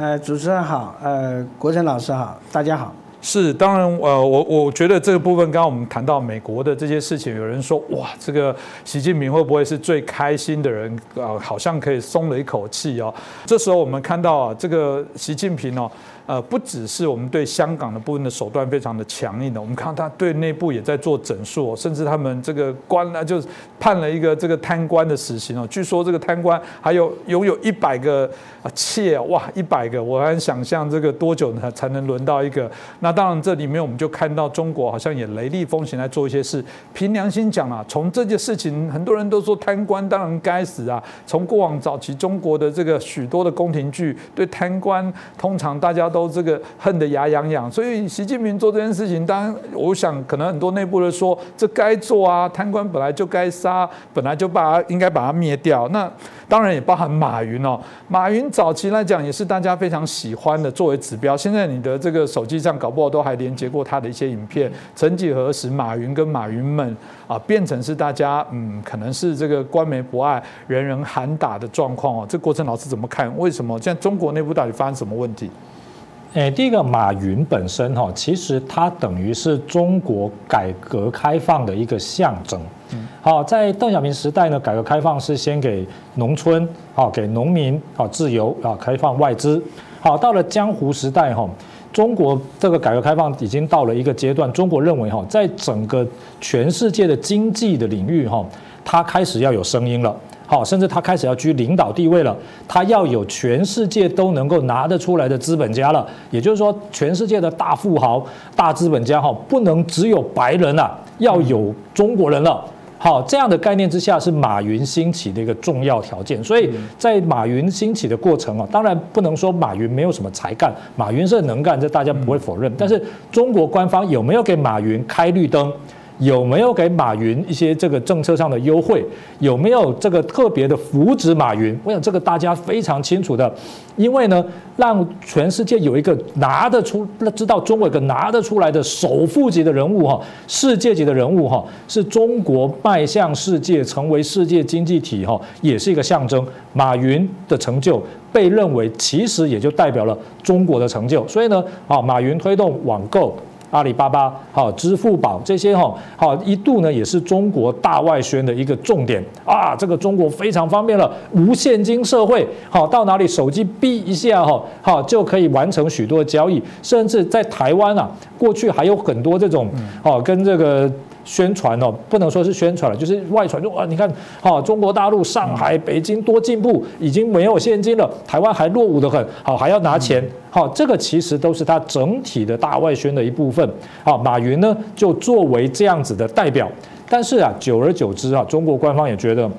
呃，主持人好，呃，国成老师好，大家好。是，当然，呃，我我觉得这个部分，刚刚我们谈到美国的这些事情，有人说，哇，这个习近平会不会是最开心的人？啊，好像可以松了一口气哦。这时候我们看到啊，这个习近平哦。呃，不只是我们对香港的部分的手段非常的强硬的，我们看到他对内部也在做整肃，甚至他们这个官呢，就是判了一个这个贪官的死刑哦。据说这个贪官还有拥有一百个啊妾，哇，一百个，我还想象这个多久呢才能轮到一个？那当然这里面我们就看到中国好像也雷厉风行来做一些事。凭良心讲啊，从这件事情，很多人都说贪官当然该死啊。从过往早期中国的这个许多的宫廷剧，对贪官通常大家都。都这个恨得牙痒痒。所以习近平做这件事情，当然我想可能很多内部的说这该做啊，贪官本来就该杀，本来就把他应该把他灭掉。那当然也包含马云哦，马云早期来讲也是大家非常喜欢的作为指标。现在你的这个手机上搞不好都还连接过他的一些影片。曾几何时，马云跟马云们啊，变成是大家嗯，可能是这个官媒不爱，人人喊打的状况哦。这过程老师怎么看？为什么现在中国内部到底发生什么问题？诶，第一个马云本身哈，其实它等于是中国改革开放的一个象征。好，在邓小平时代呢，改革开放是先给农村，好给农民，好自由啊，开放外资。好，到了江湖时代哈，中国这个改革开放已经到了一个阶段，中国认为哈，在整个全世界的经济的领域哈，它开始要有声音了。好，甚至他开始要居领导地位了，他要有全世界都能够拿得出来的资本家了。也就是说，全世界的大富豪、大资本家哈，不能只有白人了，要有中国人了。好，这样的概念之下是马云兴起的一个重要条件。所以在马云兴起的过程啊，当然不能说马云没有什么才干，马云是能干，这大家不会否认。但是中国官方有没有给马云开绿灯？有没有给马云一些这个政策上的优惠？有没有这个特别的扶植马云？我想这个大家非常清楚的，因为呢，让全世界有一个拿得出、知道中国一个拿得出来的首富级的人物哈，世界级的人物哈，是中国迈向世界、成为世界经济体哈，也是一个象征。马云的成就被认为其实也就代表了中国的成就，所以呢，啊，马云推动网购。阿里巴巴、好支付宝这些哈，好一度呢也是中国大外宣的一个重点啊。这个中国非常方便了，无现金社会，好到哪里手机哔一下哈，好就可以完成许多交易。甚至在台湾啊，过去还有很多这种哦跟这个。宣传哦，不能说是宣传了，就是外传。就啊，你看，啊，中国大陆、上海、北京多进步，已经没有现金了，台湾还落伍的很，好还要拿钱，好，这个其实都是它整体的大外宣的一部分。好，马云呢就作为这样子的代表，但是啊，久而久之啊，中国官方也觉得。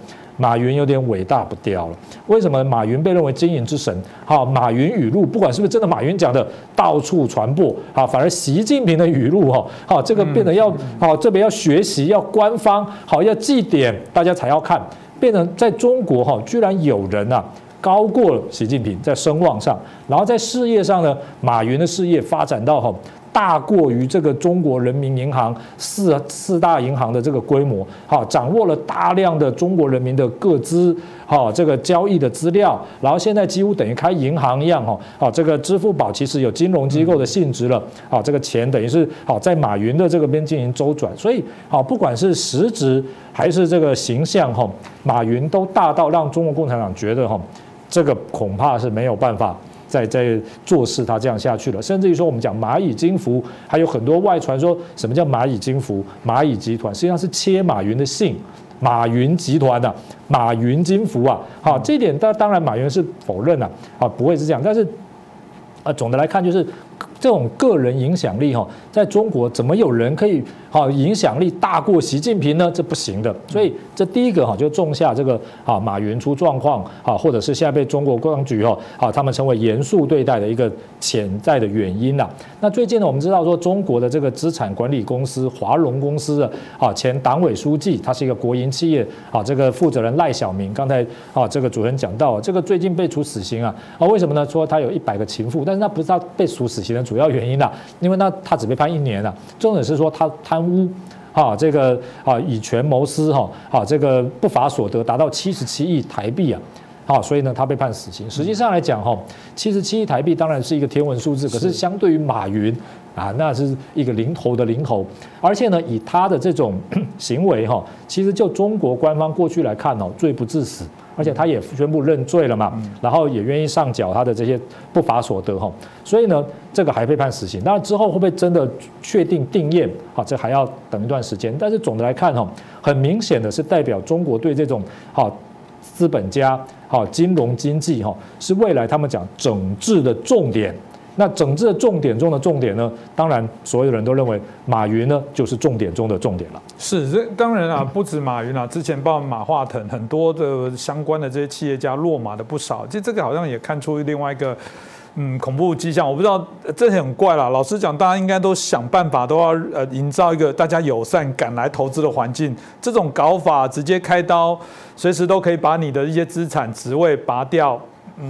马云有点伟大不掉了，为什么马云被认为经营之神？好，马云语录不管是不是真的，马云讲的到处传播，好，反而习近平的语录哈，好，这个变得要好这边要学习，要官方，好要祭点，大家才要看，变成在中国哈，居然有人呐高过习近平在声望上，然后在事业上呢，马云的事业发展到哈。大过于这个中国人民银行四四大银行的这个规模，好，掌握了大量的中国人民的个资，好，这个交易的资料，然后现在几乎等于开银行一样，哈，好，这个支付宝其实有金融机构的性质了，好，这个钱等于是好在马云的这个边进行周转，所以好，不管是实质还是这个形象，哈，马云都大到让中国共产党觉得，哈，这个恐怕是没有办法。在在做事，他这样下去了，甚至于说我们讲蚂蚁金服，还有很多外传说什么叫蚂蚁金服？蚂蚁集团实际上是切马云的姓，马云集团的马云金服啊，好，这一点当当然马云是否认了，啊，不会是这样，但是啊，总的来看就是这种个人影响力哈，在中国怎么有人可以？好，影响力大过习近平呢？这不行的。所以这第一个哈，就种下这个啊，马云出状况啊，或者是现在被中国当局哦，好，他们成为严肃对待的一个潜在的原因呐。那最近呢，我们知道说中国的这个资产管理公司华融公司的啊前党委书记，他是一个国营企业啊，这个负责人赖小明，刚才啊这个主持人讲到，这个最近被处死刑啊啊，为什么呢？说他有一百个情妇，但是他不是他被处死刑的主要原因啦，因为那他只被判一年了，重点是说他贪。污，啊，这个啊，以权谋私，哈，啊，这个不法所得达到七十七亿台币啊，好，所以呢，他被判死刑。实际上来讲，哈，七十七亿台币当然是一个天文数字，可是相对于马云啊，那是一个零头的零头，而且呢，以他的这种 行为，哈，其实就中国官方过去来看哦，罪不至死。而且他也宣布认罪了嘛，然后也愿意上缴他的这些不法所得哈，所以呢，这个还被判死刑。当然之后会不会真的确定定验？好，这还要等一段时间。但是总的来看哈，很明显的是代表中国对这种好资本家、好金融经济哈，是未来他们讲整治的重点。那整治的重点中的重点呢？当然，所有人都认为马云呢就是重点中的重点了。是，这当然啊，不止马云啊，之前包括马化腾，很多的相关的这些企业家落马的不少。其实这个好像也看出另外一个嗯恐怖迹象。我不知道这很怪啦。老实讲，大家应该都想办法都要呃营造一个大家友善、敢来投资的环境。这种搞法直接开刀，随时都可以把你的一些资产职位拔掉。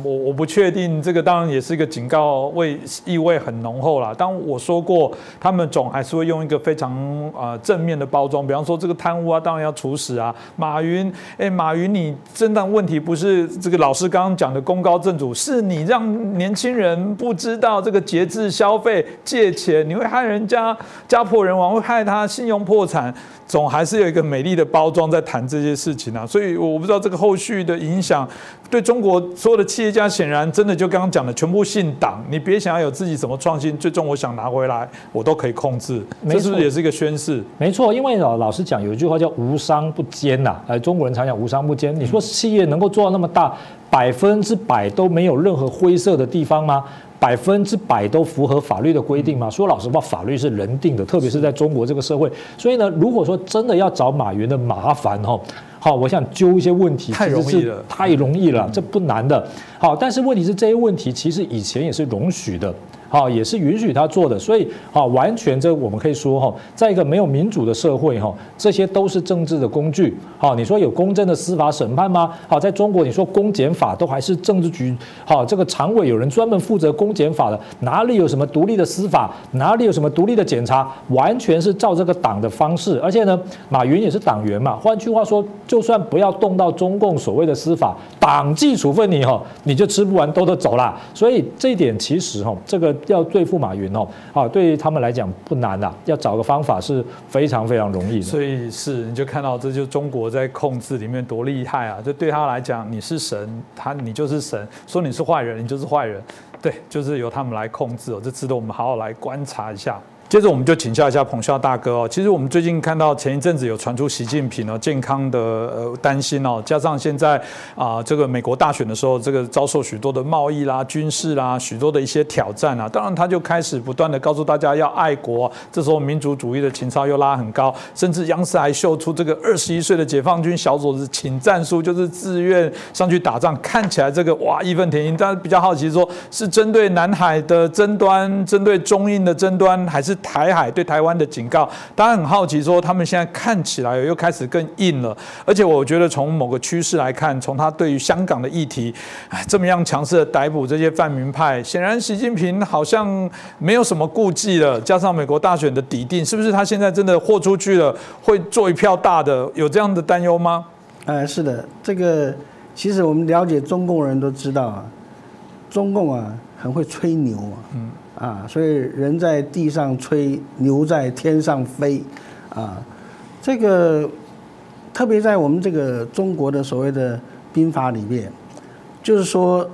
我我不确定这个，当然也是一个警告，味意味很浓厚啦。当我说过，他们总还是会用一个非常呃正面的包装，比方说这个贪污啊，当然要处死啊。马云，哎，马云，你真的问题不是这个老师刚刚讲的功高震主，是你让年轻人不知道这个节制消费、借钱，你会害人家家破人亡，会害他信用破产。总还是有一个美丽的包装在谈这些事情啊，所以我不知道这个后续的影响对中国所有的企业家，显然真的就刚刚讲的，全部信党，你别想要有自己什么创新，最终我想拿回来，我都可以控制，这是不是也是一个宣誓？没错，因为老老实讲，有一句话叫无商不奸呐，哎，中国人常讲无商不奸，你说企业能够做到那么大，百分之百都没有任何灰色的地方吗？百分之百都符合法律的规定吗？说老实话，法律是人定的，特别是在中国这个社会。所以呢，如果说真的要找马云的麻烦哈，好，我想揪一些问题，太容易了，太容易了，这不难的。好，但是问题是这些问题其实以前也是容许的。好，也是允许他做的，所以哈，完全这我们可以说哈，在一个没有民主的社会哈，这些都是政治的工具。好，你说有公正的司法审判吗？好，在中国你说公检法都还是政治局，好，这个常委有人专门负责公检法的，哪里有什么独立的司法？哪里有什么独立的检察？完全是照这个党的方式，而且呢，马云也是党员嘛。换句话说，就算不要动到中共所谓的司法，党纪处分你哈，你就吃不完兜着走啦。所以这一点其实哈，这个。要对付马云哦，啊，对于他们来讲不难呐，要找个方法是非常非常容易的。所以是你就看到，这就中国在控制里面多厉害啊！就对他来讲，你是神，他你就是神；说你是坏人，你就是坏人。对，就是由他们来控制哦，这值得我们好好来观察一下。接着我们就请教一下彭笑大哥哦。其实我们最近看到前一阵子有传出习近平哦健康的呃担心哦，加上现在啊这个美国大选的时候，这个遭受许多的贸易啦、军事啦许多的一些挑战啊，当然他就开始不断的告诉大家要爱国。这时候民族主义的情操又拉很高，甚至央视还秀出这个二十一岁的解放军小伙子请战书，就是自愿上去打仗，看起来这个哇义愤填膺。但比较好奇，说是针对南海的争端，针对中印的争端，还是？台海对台湾的警告，大家很好奇，说他们现在看起来又开始更硬了。而且我觉得从某个趋势来看，从他对于香港的议题，这么样强势的逮捕这些泛民派，显然习近平好像没有什么顾忌了。加上美国大选的底定，是不是他现在真的豁出去了，会做一票大的？有这样的担忧吗？呃，是的，这个其实我们了解中共人都知道啊，中共啊很会吹牛啊。嗯。啊，所以人在地上吹，牛在天上飞，啊，这个特别在我们这个中国的所谓的兵法里面，就是说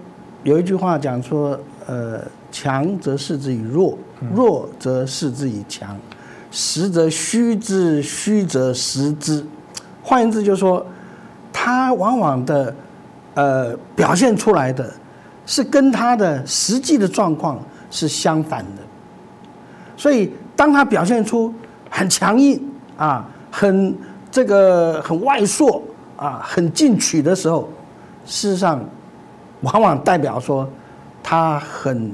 有一句话讲说，呃，强则视之以弱，弱则视之以强，实则虚之，虚则实之。换言之，就是说，他往往的呃表现出来的是跟他的实际的状况。是相反的，所以当他表现出很强硬啊，很这个很外缩啊，很进取的时候，事实上往往代表说他很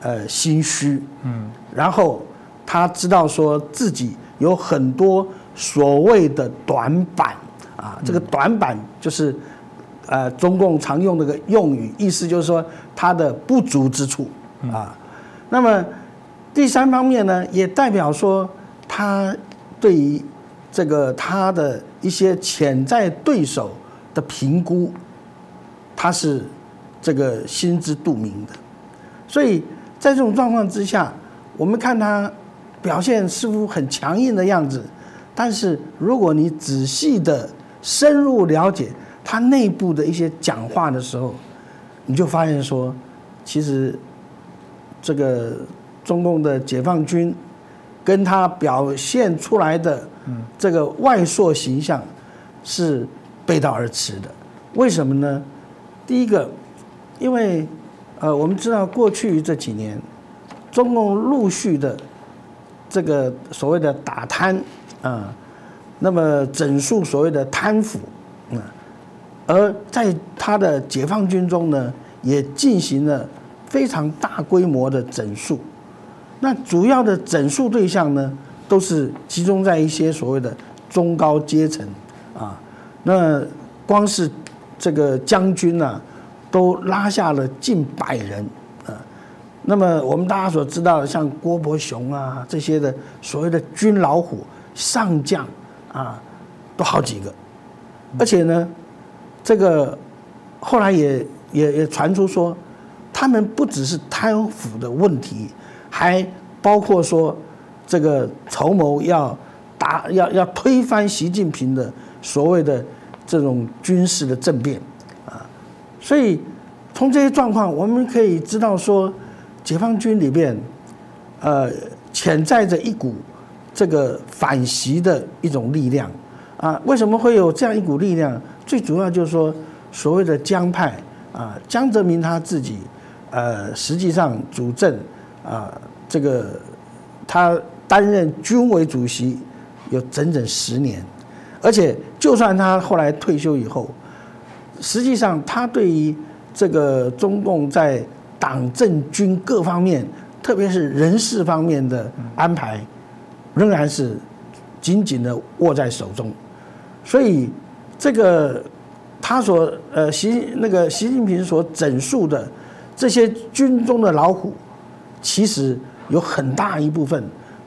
呃心虚，嗯，然后他知道说自己有很多所谓的短板啊，这个短板就是呃中共常用那个用语，意思就是说他的不足之处。啊，那么第三方面呢，也代表说他对于这个他的一些潜在对手的评估，他是这个心知肚明的。所以在这种状况之下，我们看他表现似乎很强硬的样子，但是如果你仔细的深入了解他内部的一些讲话的时候，你就发现说，其实。这个中共的解放军，跟他表现出来的这个外缩形象是背道而驰的。为什么呢？第一个，因为呃，我们知道过去这几年，中共陆续的这个所谓的打贪啊，那么整肃所谓的贪腐啊，而在他的解放军中呢，也进行了。非常大规模的整肃。那主要的整肃对象呢，都是集中在一些所谓的中高阶层啊。那光是这个将军呢，都拉下了近百人啊。那么我们大家所知道的，像郭伯雄啊这些的所谓的军老虎上将啊，都好几个，而且呢，这个后来也也也传出说。他们不只是贪腐的问题，还包括说这个筹谋要打要要推翻习近平的所谓的这种军事的政变啊，所以从这些状况，我们可以知道说，解放军里边呃潜在着一股这个反习的一种力量啊。为什么会有这样一股力量？最主要就是说，所谓的江派啊，江泽民他自己。呃，实际上主政啊，这个他担任军委主席有整整十年，而且就算他后来退休以后，实际上他对于这个中共在党政军各方面，特别是人事方面的安排，仍然是紧紧的握在手中。所以这个他所呃习那个习近平所整肃的。这些军中的老虎，其实有很大一部分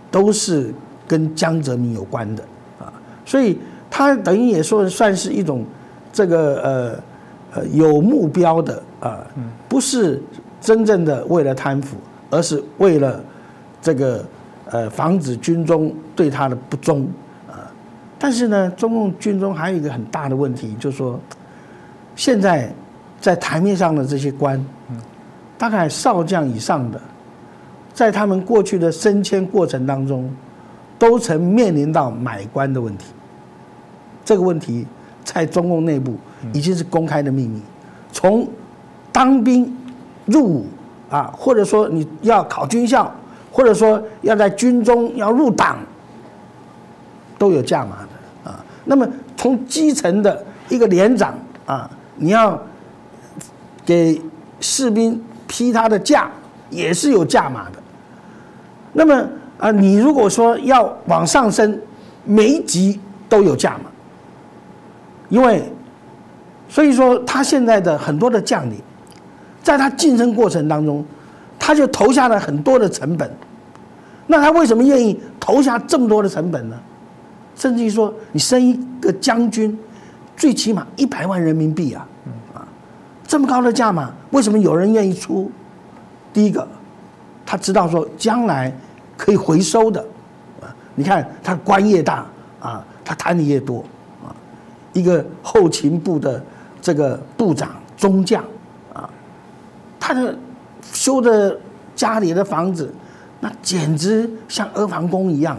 都是跟江泽民有关的啊，所以他等于也说算是一种这个呃呃有目标的啊，不是真正的为了贪腐，而是为了这个呃防止军中对他的不忠啊。但是呢，中共军中还有一个很大的问题，就是说现在在台面上的这些官。大概少将以上的，在他们过去的升迁过程当中，都曾面临到买官的问题。这个问题在中共内部已经是公开的秘密。从当兵入伍啊，或者说你要考军校，或者说要在军中要入党，都有价码的啊。那么从基层的一个连长啊，你要给士兵。批他的价也是有价码的。那么啊，你如果说要往上升，每一级都有价码。因为，所以说他现在的很多的将领，在他晋升过程当中，他就投下了很多的成本。那他为什么愿意投下这么多的成本呢？甚至于说，你升一个将军，最起码一百万人民币啊。这么高的价码，为什么有人愿意出？第一个，他知道说将来可以回收的，啊，你看他官越大啊，他贪的越多啊。一个后勤部的这个部长中将啊，他的修的家里的房子，那简直像阿房宫一样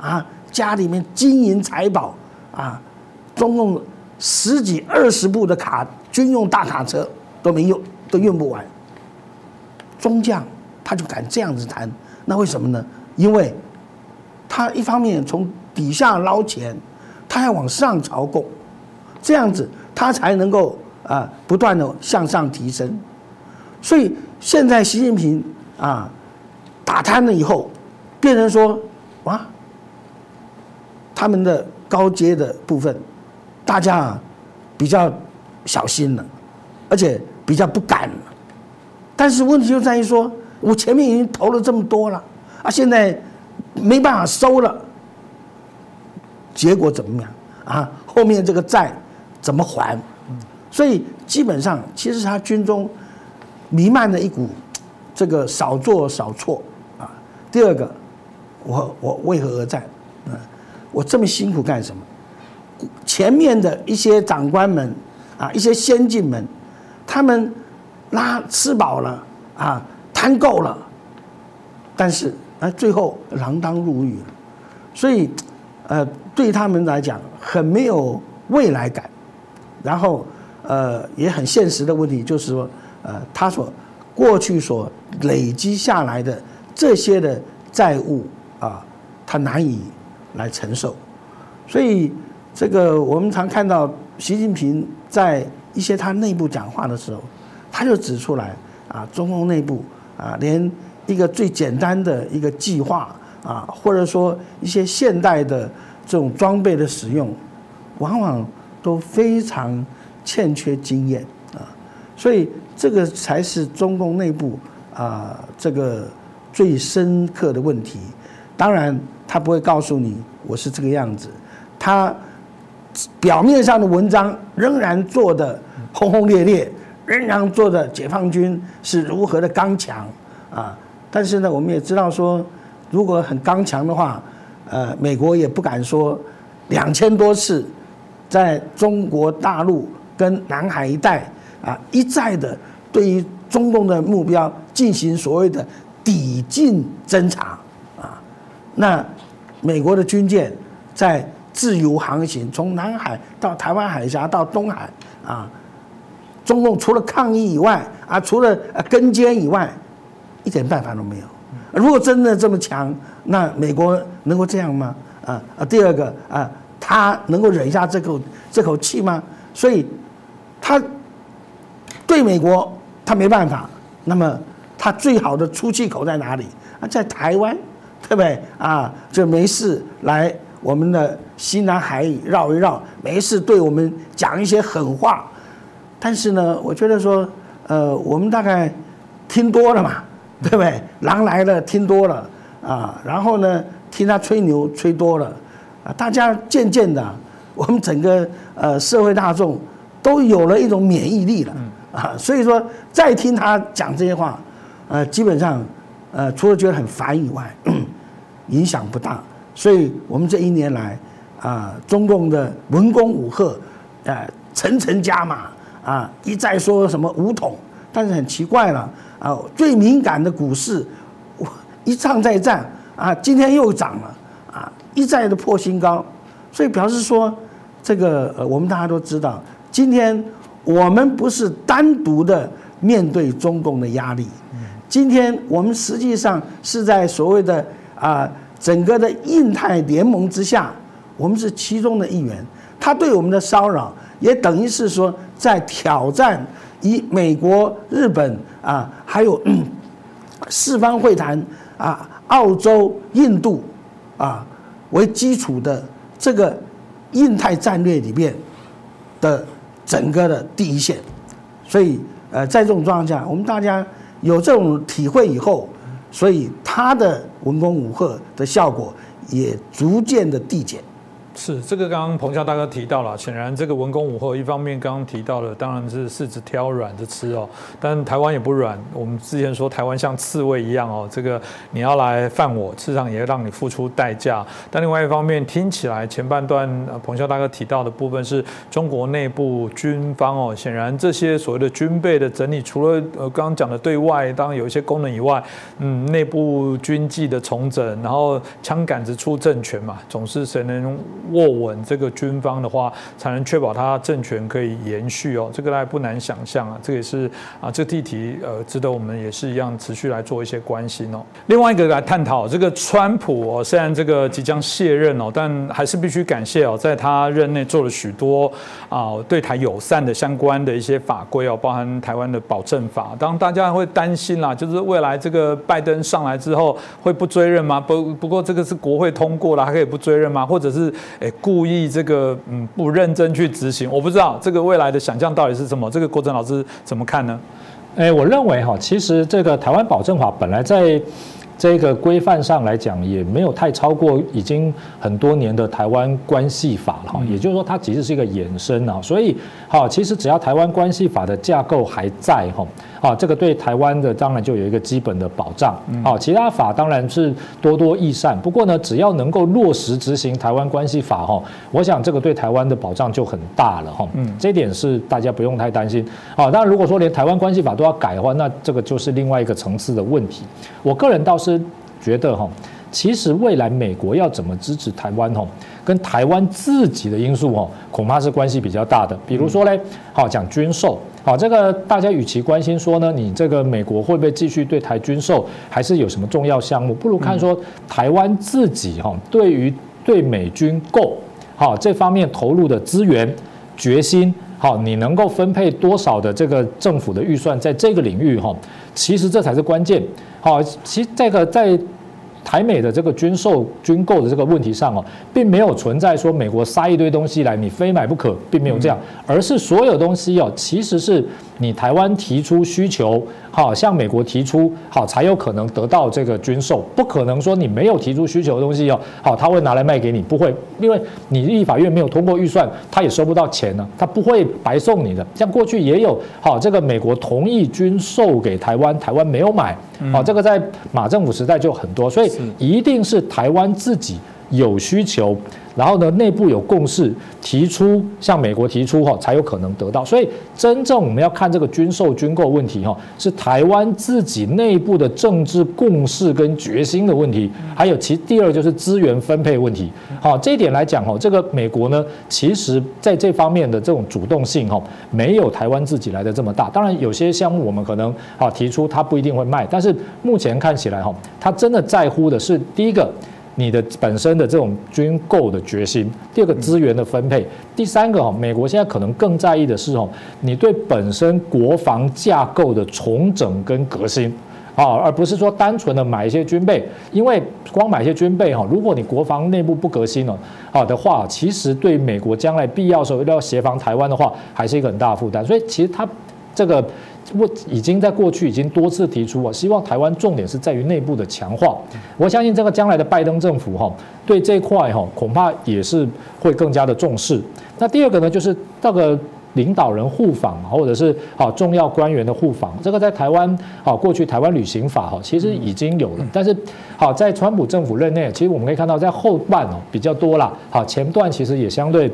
啊啊，家里面金银财宝啊，中共十几二十部的卡。军用大卡车都没用，都用不完。中将他就敢这样子谈，那为什么呢？因为，他一方面从底下捞钱，他要往上朝贡，这样子他才能够啊不断的向上提升。所以现在习近平啊打贪了以后，变成说啊，他们的高阶的部分，大家啊比较。小心了，而且比较不敢。但是问题就在于说，我前面已经投了这么多了，啊，现在没办法收了，结果怎么样啊？后面这个债怎么还？所以基本上，其实他军中弥漫着一股这个少做少错啊。第二个，我我为何而战？嗯，我这么辛苦干什么？前面的一些长官们。啊，一些先进们，他们拉吃饱了啊，贪够了，但是啊，最后锒铛入狱，所以，呃，对他们来讲很没有未来感，然后呃，也很现实的问题就是说，呃，他所过去所累积下来的这些的债务啊，他难以来承受，所以这个我们常看到习近平。在一些他内部讲话的时候，他就指出来啊，中共内部啊，连一个最简单的一个计划啊，或者说一些现代的这种装备的使用，往往都非常欠缺经验啊，所以这个才是中共内部啊这个最深刻的问题。当然，他不会告诉你我是这个样子，他表面上的文章仍然做的轰轰烈烈，仍然做的解放军是如何的刚强啊。但是呢，我们也知道说，如果很刚强的话，呃，美国也不敢说两千多次在中国大陆跟南海一带啊一再的对于中共的目标进行所谓的抵近侦察啊。那美国的军舰在自由航行，从南海到台湾海峡到东海啊，中共除了抗议以外啊，除了跟监以外。一点办法都没有。如果真的这么强，那美国能够这样吗？啊啊！第二个啊，他能够忍下这口这口气吗？所以，他对美国他没办法。那么，他最好的出气口在哪里？啊，在台湾，对不对？啊，就没事来我们的西南海绕一绕，没事对我们讲一些狠话。但是呢，我觉得说，呃，我们大概听多了嘛。对不对？狼来了，听多了啊，然后呢，听他吹牛吹多了啊，大家渐渐的，我们整个呃社会大众都有了一种免疫力了啊，所以说再听他讲这些话，呃，基本上呃除了觉得很烦以外，影响不大。所以我们这一年来啊，中共的文攻武赫，呃，层层加码啊，一再说什么武统，但是很奇怪了。啊，最敏感的股市，一涨再涨啊，今天又涨了啊，一再的破新高，所以表示说，这个，我们大家都知道，今天我们不是单独的面对中共的压力，今天我们实际上是在所谓的啊整个的印太联盟之下，我们是其中的一员，他对我们的骚扰也等于是说在挑战。以美国、日本啊，还有 四方会谈啊，澳洲、印度啊为基础的这个印太战略里面的整个的第一线，所以呃，在这种状况下，我们大家有这种体会以后，所以它的文攻武赫的效果也逐渐的递减。是这个，刚刚彭笑大哥提到了，显然这个文攻武后，一方面刚刚提到的当然是柿子挑软的吃哦，但台湾也不软。我们之前说台湾像刺猬一样哦，这个你要来犯我，事实上也要让你付出代价。但另外一方面，听起来前半段彭笑大哥提到的部分是中国内部军方哦，显然这些所谓的军备的整理，除了呃刚刚讲的对外当然有一些功能以外，嗯，内部军纪的重整，然后枪杆子出政权嘛，总是谁能。握稳这个军方的话，才能确保他政权可以延续哦。这个大家不难想象啊，这也是啊，这个议题呃，值得我们也是一样持续来做一些关心哦。另外一个来探讨这个川普哦，虽然这个即将卸任哦，但还是必须感谢哦，在他任内做了许多啊对台友善的相关的一些法规哦，包含台湾的保证法。当大家会担心啦，就是未来这个拜登上来之后会不追认吗？不不过这个是国会通过了，还可以不追认吗？或者是？哎，故意这个嗯不认真去执行，我不知道这个未来的想象到底是什么。这个郭正老师怎么看呢？哎，我认为哈，其实这个台湾保证法本来在这个规范上来讲，也没有太超过已经很多年的台湾关系法了哈。也就是说，它其实是一个延伸啊。所以，好，其实只要台湾关系法的架构还在哈。啊，这个对台湾的当然就有一个基本的保障。啊，其他法当然是多多益善。不过呢，只要能够落实执行台湾关系法哈，我想这个对台湾的保障就很大了哈。嗯，这点是大家不用太担心。啊，当然如果说连台湾关系法都要改的话，那这个就是另外一个层次的问题。我个人倒是觉得哈，其实未来美国要怎么支持台湾哈，跟台湾自己的因素哈，恐怕是关系比较大的。比如说嘞，好讲军售。好，这个大家与其关心说呢，你这个美国会不会继续对台军售，还是有什么重要项目，不如看说台湾自己哈，对于对美军购好这方面投入的资源。决心，好，你能够分配多少的这个政府的预算在这个领域哈，其实这才是关键。好，其实这个在。台美的这个军售、军购的这个问题上哦，并没有存在说美国塞一堆东西来，你非买不可，并没有这样，而是所有东西哦，其实是你台湾提出需求，好，向美国提出好，才有可能得到这个军售，不可能说你没有提出需求的东西哦，好，他会拿来卖给你，不会，因为你立法院没有通过预算，他也收不到钱呢，他不会白送你的。像过去也有好，这个美国同意军售给台湾，台湾没有买，好，这个在马政府时代就很多，所以。一定是台湾自己有需求，然后呢，内部有共识，提出向美国提出哈，才有可能得到。所以，真正我们要看这个军售军购问题哈，是台湾自己内部的政治共识跟决心的问题。还有其第二就是资源分配问题。好，这一点来讲哈，这个美国呢，其实在这方面的这种主动性哈，没有台湾自己来的这么大。当然，有些项目我们可能啊提出，它不一定会卖。但是目前看起来哈，它真的在乎的是第一个。你的本身的这种军购的决心，第二个资源的分配，第三个哈，美国现在可能更在意的是哦，你对本身国防架构的重整跟革新啊，而不是说单纯的买一些军备，因为光买一些军备哈，如果你国防内部不革新了啊的话，其实对美国将来必要时候要协防台湾的话，还是一个很大的负担，所以其实它这个。我已经在过去已经多次提出啊，希望台湾重点是在于内部的强化。我相信这个将来的拜登政府哈，对这一块哈恐怕也是会更加的重视。那第二个呢，就是这个领导人互访或者是啊重要官员的互访，这个在台湾啊过去台湾旅行法哈其实已经有了，但是好在川普政府任内，其实我们可以看到在后半哦比较多了，好前段其实也相对。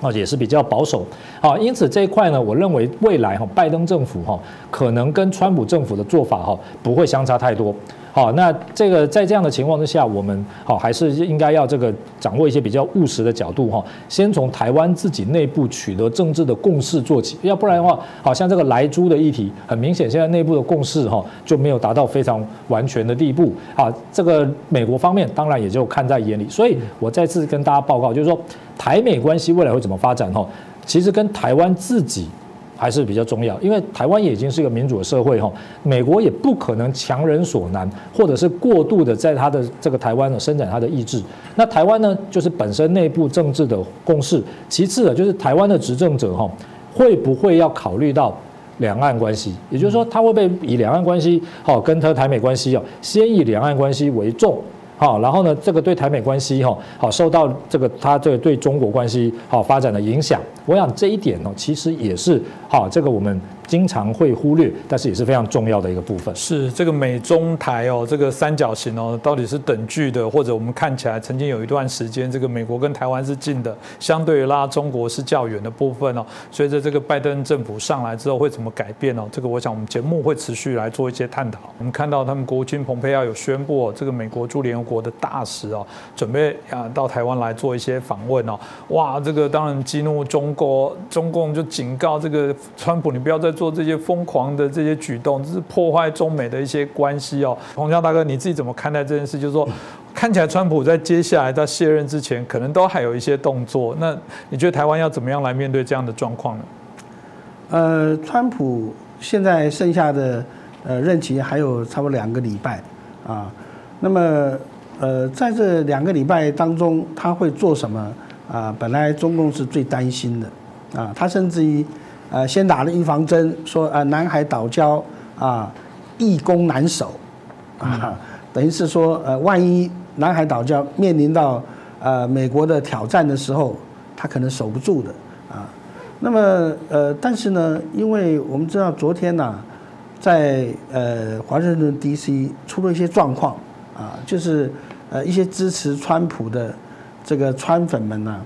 啊，也是比较保守，啊，因此这一块呢，我认为未来哈，拜登政府哈，可能跟川普政府的做法哈，不会相差太多。好，那这个在这样的情况之下，我们好还是应该要这个掌握一些比较务实的角度哈，先从台湾自己内部取得政治的共识做起，要不然的话，好像这个莱猪的议题，很明显现在内部的共识哈就没有达到非常完全的地步。啊，这个美国方面当然也就看在眼里，所以我再次跟大家报告，就是说台美关系未来会怎么发展哈，其实跟台湾自己。还是比较重要，因为台湾也已经是一个民主的社会哈，美国也不可能强人所难，或者是过度的在他的这个台湾呢伸展他的意志。那台湾呢，就是本身内部政治的共识。其次呢，就是台湾的执政者哈，会不会要考虑到两岸关系？也就是说，他会不会以两岸关系好跟他台美关系哦，先以两岸关系为重？好，然后呢，这个对台美关系哈，好受到这个他这个对中国关系好发展的影响，我想这一点呢，其实也是好这个我们。经常会忽略，但是也是非常重要的一个部分。是这个美中台哦，这个三角形哦，到底是等距的，或者我们看起来曾经有一段时间，这个美国跟台湾是近的，相对于拉中国是较远的部分哦。随着这个拜登政府上来之后会怎么改变哦？这个我想我们节目会持续来做一些探讨。我们看到他们国务卿蓬佩奥有宣布哦，这个美国驻联合国的大使哦，准备啊到台湾来做一些访问哦。哇，这个当然激怒中国，中共就警告这个川普，你不要再。做这些疯狂的这些举动，这是破坏中美的一些关系哦。洪江大哥，你自己怎么看待这件事？就是说，看起来川普在接下来到卸任之前，可能都还有一些动作。那你觉得台湾要怎么样来面对这样的状况呢？呃，川普现在剩下的呃任期还有差不多两个礼拜啊。那么呃，在这两个礼拜当中，他会做什么啊？本来中共是最担心的啊，他甚至于。呃，先打了预防针，说呃南海岛礁啊易攻难守，啊，等于是说呃万一南海岛礁面临到呃美国的挑战的时候，他可能守不住的啊。那么呃，但是呢，因为我们知道昨天呢，在呃华盛顿 D.C. 出了一些状况啊，就是呃一些支持川普的这个川粉们呢，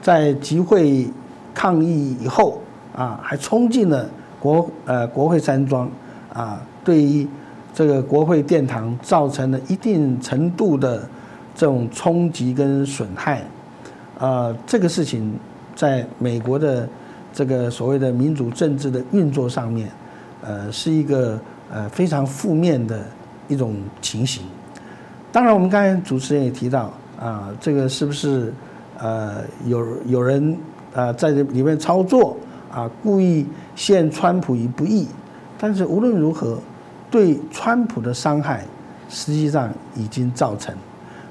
在集会抗议以后。啊，还冲进了国呃国会山庄，啊，对于这个国会殿堂造成了一定程度的这种冲击跟损害，啊，这个事情在美国的这个所谓的民主政治的运作上面，呃，是一个呃非常负面的一种情形。当然，我们刚才主持人也提到，啊，这个是不是呃有有人？啊在这里面操作啊，故意陷川普于不义。但是无论如何，对川普的伤害实际上已经造成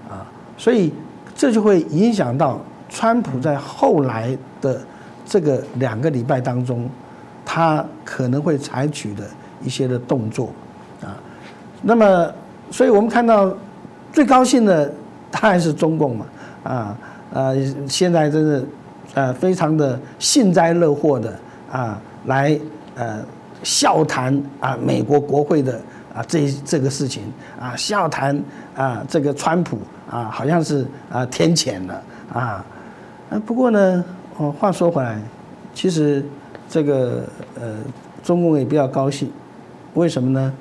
啊，所以这就会影响到川普在后来的这个两个礼拜当中，他可能会采取的一些的动作啊。那么，所以我们看到最高兴的当然是中共嘛啊呃，现在真是呃非常的幸灾乐祸的啊来呃。笑谈啊，美国国会的啊这这个事情啊，笑谈啊这个川普啊，好像是啊天谴了啊。啊不过呢，哦话说回来，其实这个呃中共也比较高兴，为什么呢？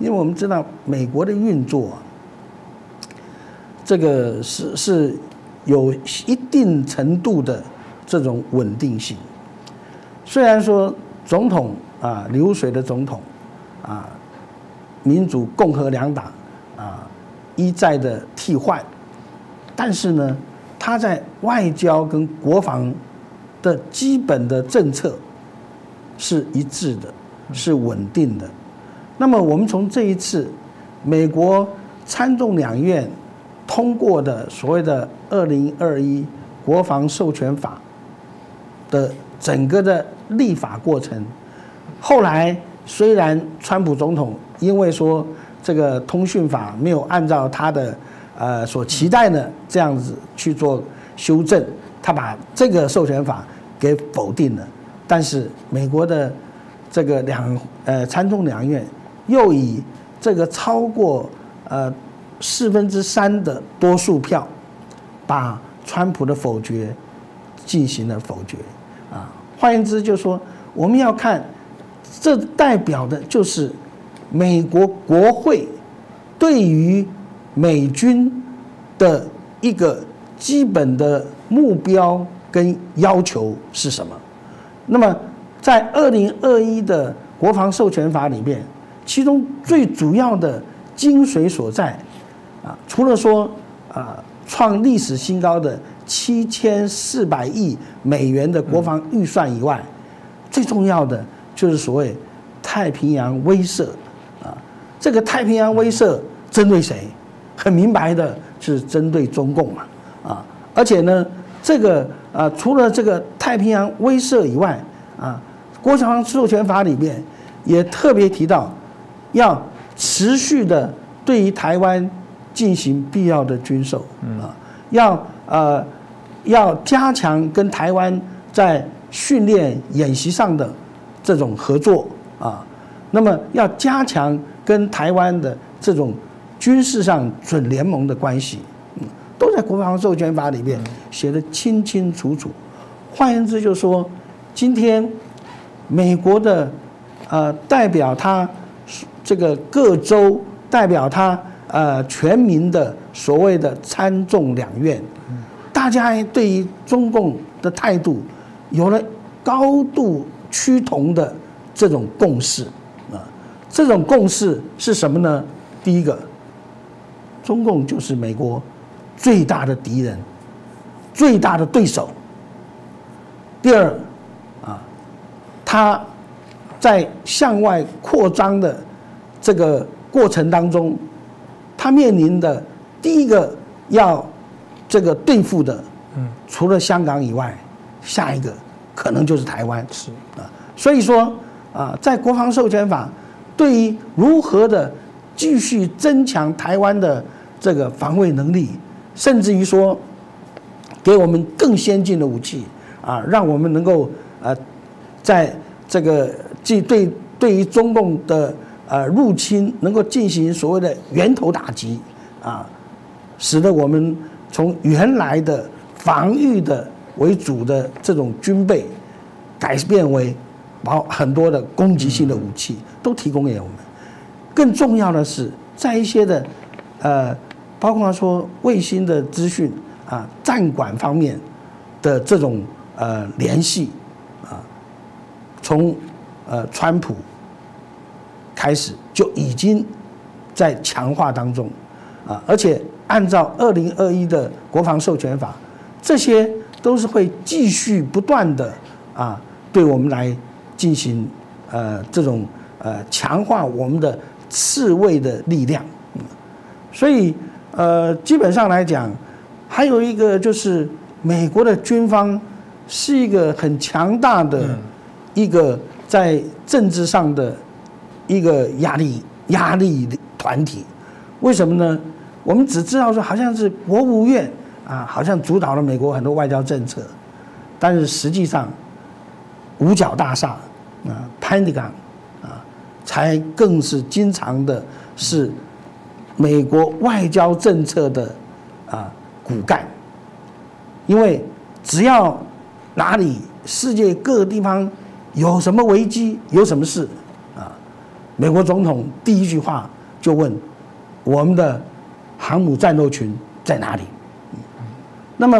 因为我们知道美国的运作，这个是是有一定程度的这种稳定性，虽然说总统。啊，流水的总统，啊，民主共和两党啊一再的替换，但是呢，他在外交跟国防的基本的政策是一致的，是稳定的。那么我们从这一次美国参众两院通过的所谓的二零二一国防授权法的整个的立法过程。后来虽然川普总统因为说这个通讯法没有按照他的呃所期待的这样子去做修正，他把这个授权法给否定了，但是美国的这个两呃参众两院又以这个超过呃四分之三的多数票，把川普的否决进行了否决，换言之就是说我们要看。这代表的就是美国国会对于美军的一个基本的目标跟要求是什么？那么，在二零二一的国防授权法里面，其中最主要的精髓所在啊，除了说啊创历史新高的七千四百亿美元的国防预算以外，最重要的。就是所谓太平洋威慑啊，这个太平洋威慑针对谁？很明白的，是针对中共嘛啊！而且呢，这个啊，除了这个太平洋威慑以外啊，国防授权法里面也特别提到，要持续的对于台湾进行必要的军售啊，要呃要加强跟台湾在训练演习上的。这种合作啊，那么要加强跟台湾的这种军事上准联盟的关系，嗯，都在国防授权法里面写的清清楚楚。换言之，就是说，今天美国的呃代表他这个各州代表他呃全民的所谓的参众两院，大家对于中共的态度有了高度。趋同的这种共识啊，这种共识是什么呢？第一个，中共就是美国最大的敌人，最大的对手。第二，啊，他在向外扩张的这个过程当中，他面临的第一个要这个对付的，嗯，除了香港以外，下一个。可能就是台湾是啊，所以说啊，在国防授权法对于如何的继续增强台湾的这个防卫能力，甚至于说给我们更先进的武器啊，让我们能够呃，在这个既对对于中共的呃入侵能够进行所谓的源头打击啊，使得我们从原来的防御的。为主的这种军备，改变为把很多的攻击性的武器都提供给我们。更重要的是，在一些的呃，包括说卫星的资讯啊、战管方面的这种呃联系啊，从呃川普开始就已经在强化当中啊，而且按照二零二一的国防授权法，这些。都是会继续不断的啊，对我们来进行呃这种呃强化我们的刺猬的力量。所以呃，基本上来讲，还有一个就是美国的军方是一个很强大的一个在政治上的一个压力压力团体。为什么呢？我们只知道说好像是国务院啊，好像主导了美国很多外交政策，但是实际上五角大厦啊，Pentagon 啊，才更是经常的是美国外交政策的啊骨干，因为只要哪里世界各个地方有什么危机，有什么事啊，美国总统第一句话就问我们的。航母战斗群在哪里？那么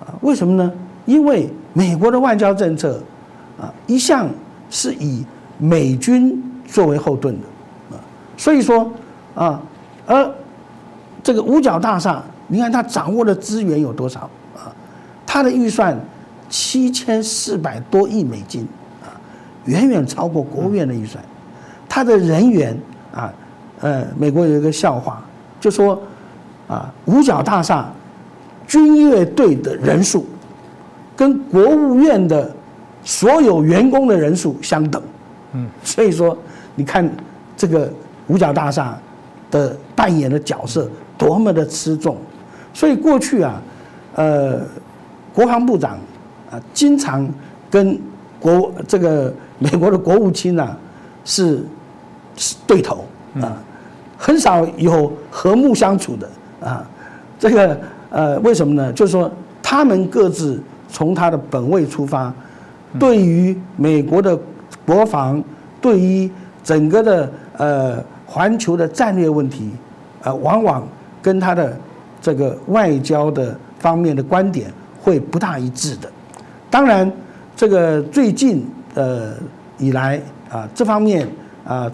啊，为什么呢？因为美国的外交政策啊，一向是以美军作为后盾的啊，所以说啊，而这个五角大厦，你看它掌握的资源有多少啊？它的预算七千四百多亿美金啊，远远超过国务院的预算。它的人员啊，呃，美国有一个笑话。就说，啊，五角大厦军乐队的人数，跟国务院的所有员工的人数相等，嗯，所以说，你看这个五角大厦的扮演的角色多么的吃重，所以过去啊，呃，国防部长啊，经常跟国这个美国的国务卿啊是对头啊。很少有和睦相处的啊，这个呃，为什么呢？就是说，他们各自从他的本位出发，对于美国的国防，对于整个的呃环球的战略问题，呃，往往跟他的这个外交的方面的观点会不大一致的。当然，这个最近呃以来啊，这方面啊，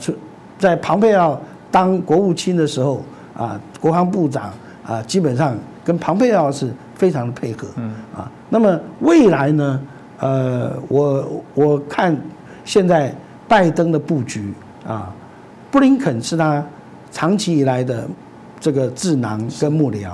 在庞佩奥。当国务卿的时候啊，国防部长啊，基本上跟庞佩奥是非常的配合。嗯啊，那么未来呢？呃，我我看现在拜登的布局啊，布林肯是他长期以来的这个智囊跟幕僚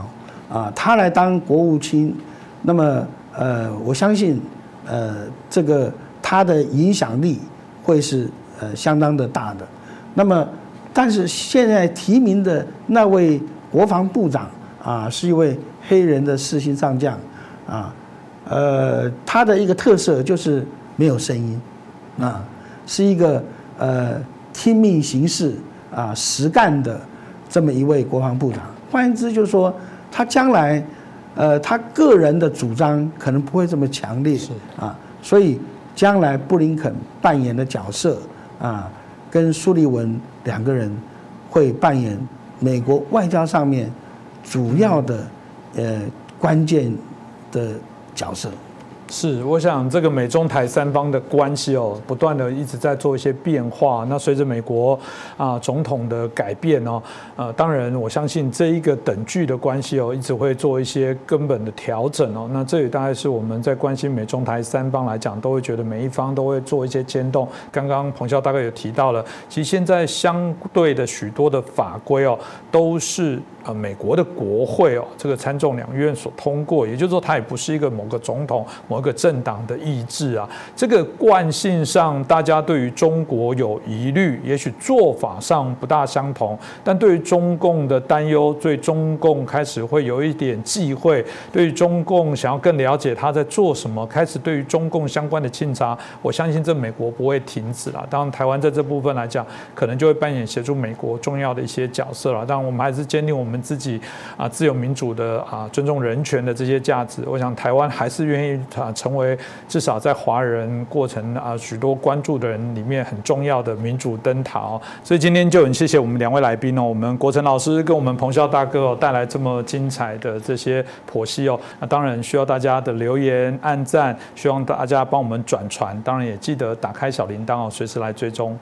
啊，他来当国务卿，那么呃，我相信呃，这个他的影响力会是呃相当的大的。那么。但是现在提名的那位国防部长啊，是一位黑人的四星上将，啊，呃，他的一个特色就是没有声音，啊，是一个呃听命行事啊实干的这么一位国防部长。换言之，就是说他将来呃他个人的主张可能不会这么强烈，啊，所以将来布林肯扮演的角色啊。跟苏利文两个人会扮演美国外交上面主要的呃关键的角色。是，我想这个美中台三方的关系哦，不断的一直在做一些变化。那随着美国啊总统的改变哦，呃，当然我相信这一个等距的关系哦，一直会做一些根本的调整哦。那这也大概是我们在关心美中台三方来讲，都会觉得每一方都会做一些牵动。刚刚彭笑大概有提到了，其实现在相对的许多的法规哦，都是。呃，美国的国会哦，这个参众两院所通过，也就是说，它也不是一个某个总统、某个政党的意志啊。这个惯性上，大家对于中国有疑虑，也许做法上不大相同，但对于中共的担忧，对中共开始会有一点忌讳，对于中共想要更了解他在做什么，开始对于中共相关的清查，我相信这美国不会停止了。当然，台湾在这部分来讲，可能就会扮演协助美国重要的一些角色了。但，我们还是坚定我们。自己啊，自由民主的啊，尊重人权的这些价值，我想台湾还是愿意啊，成为至少在华人过程啊许多关注的人里面很重要的民主灯塔哦。所以今天就很谢谢我们两位来宾哦，我们国成老师跟我们彭笑大哥哦带来这么精彩的这些剖析哦。那当然需要大家的留言、按赞，希望大家帮我们转传，当然也记得打开小铃铛哦，随时来追踪。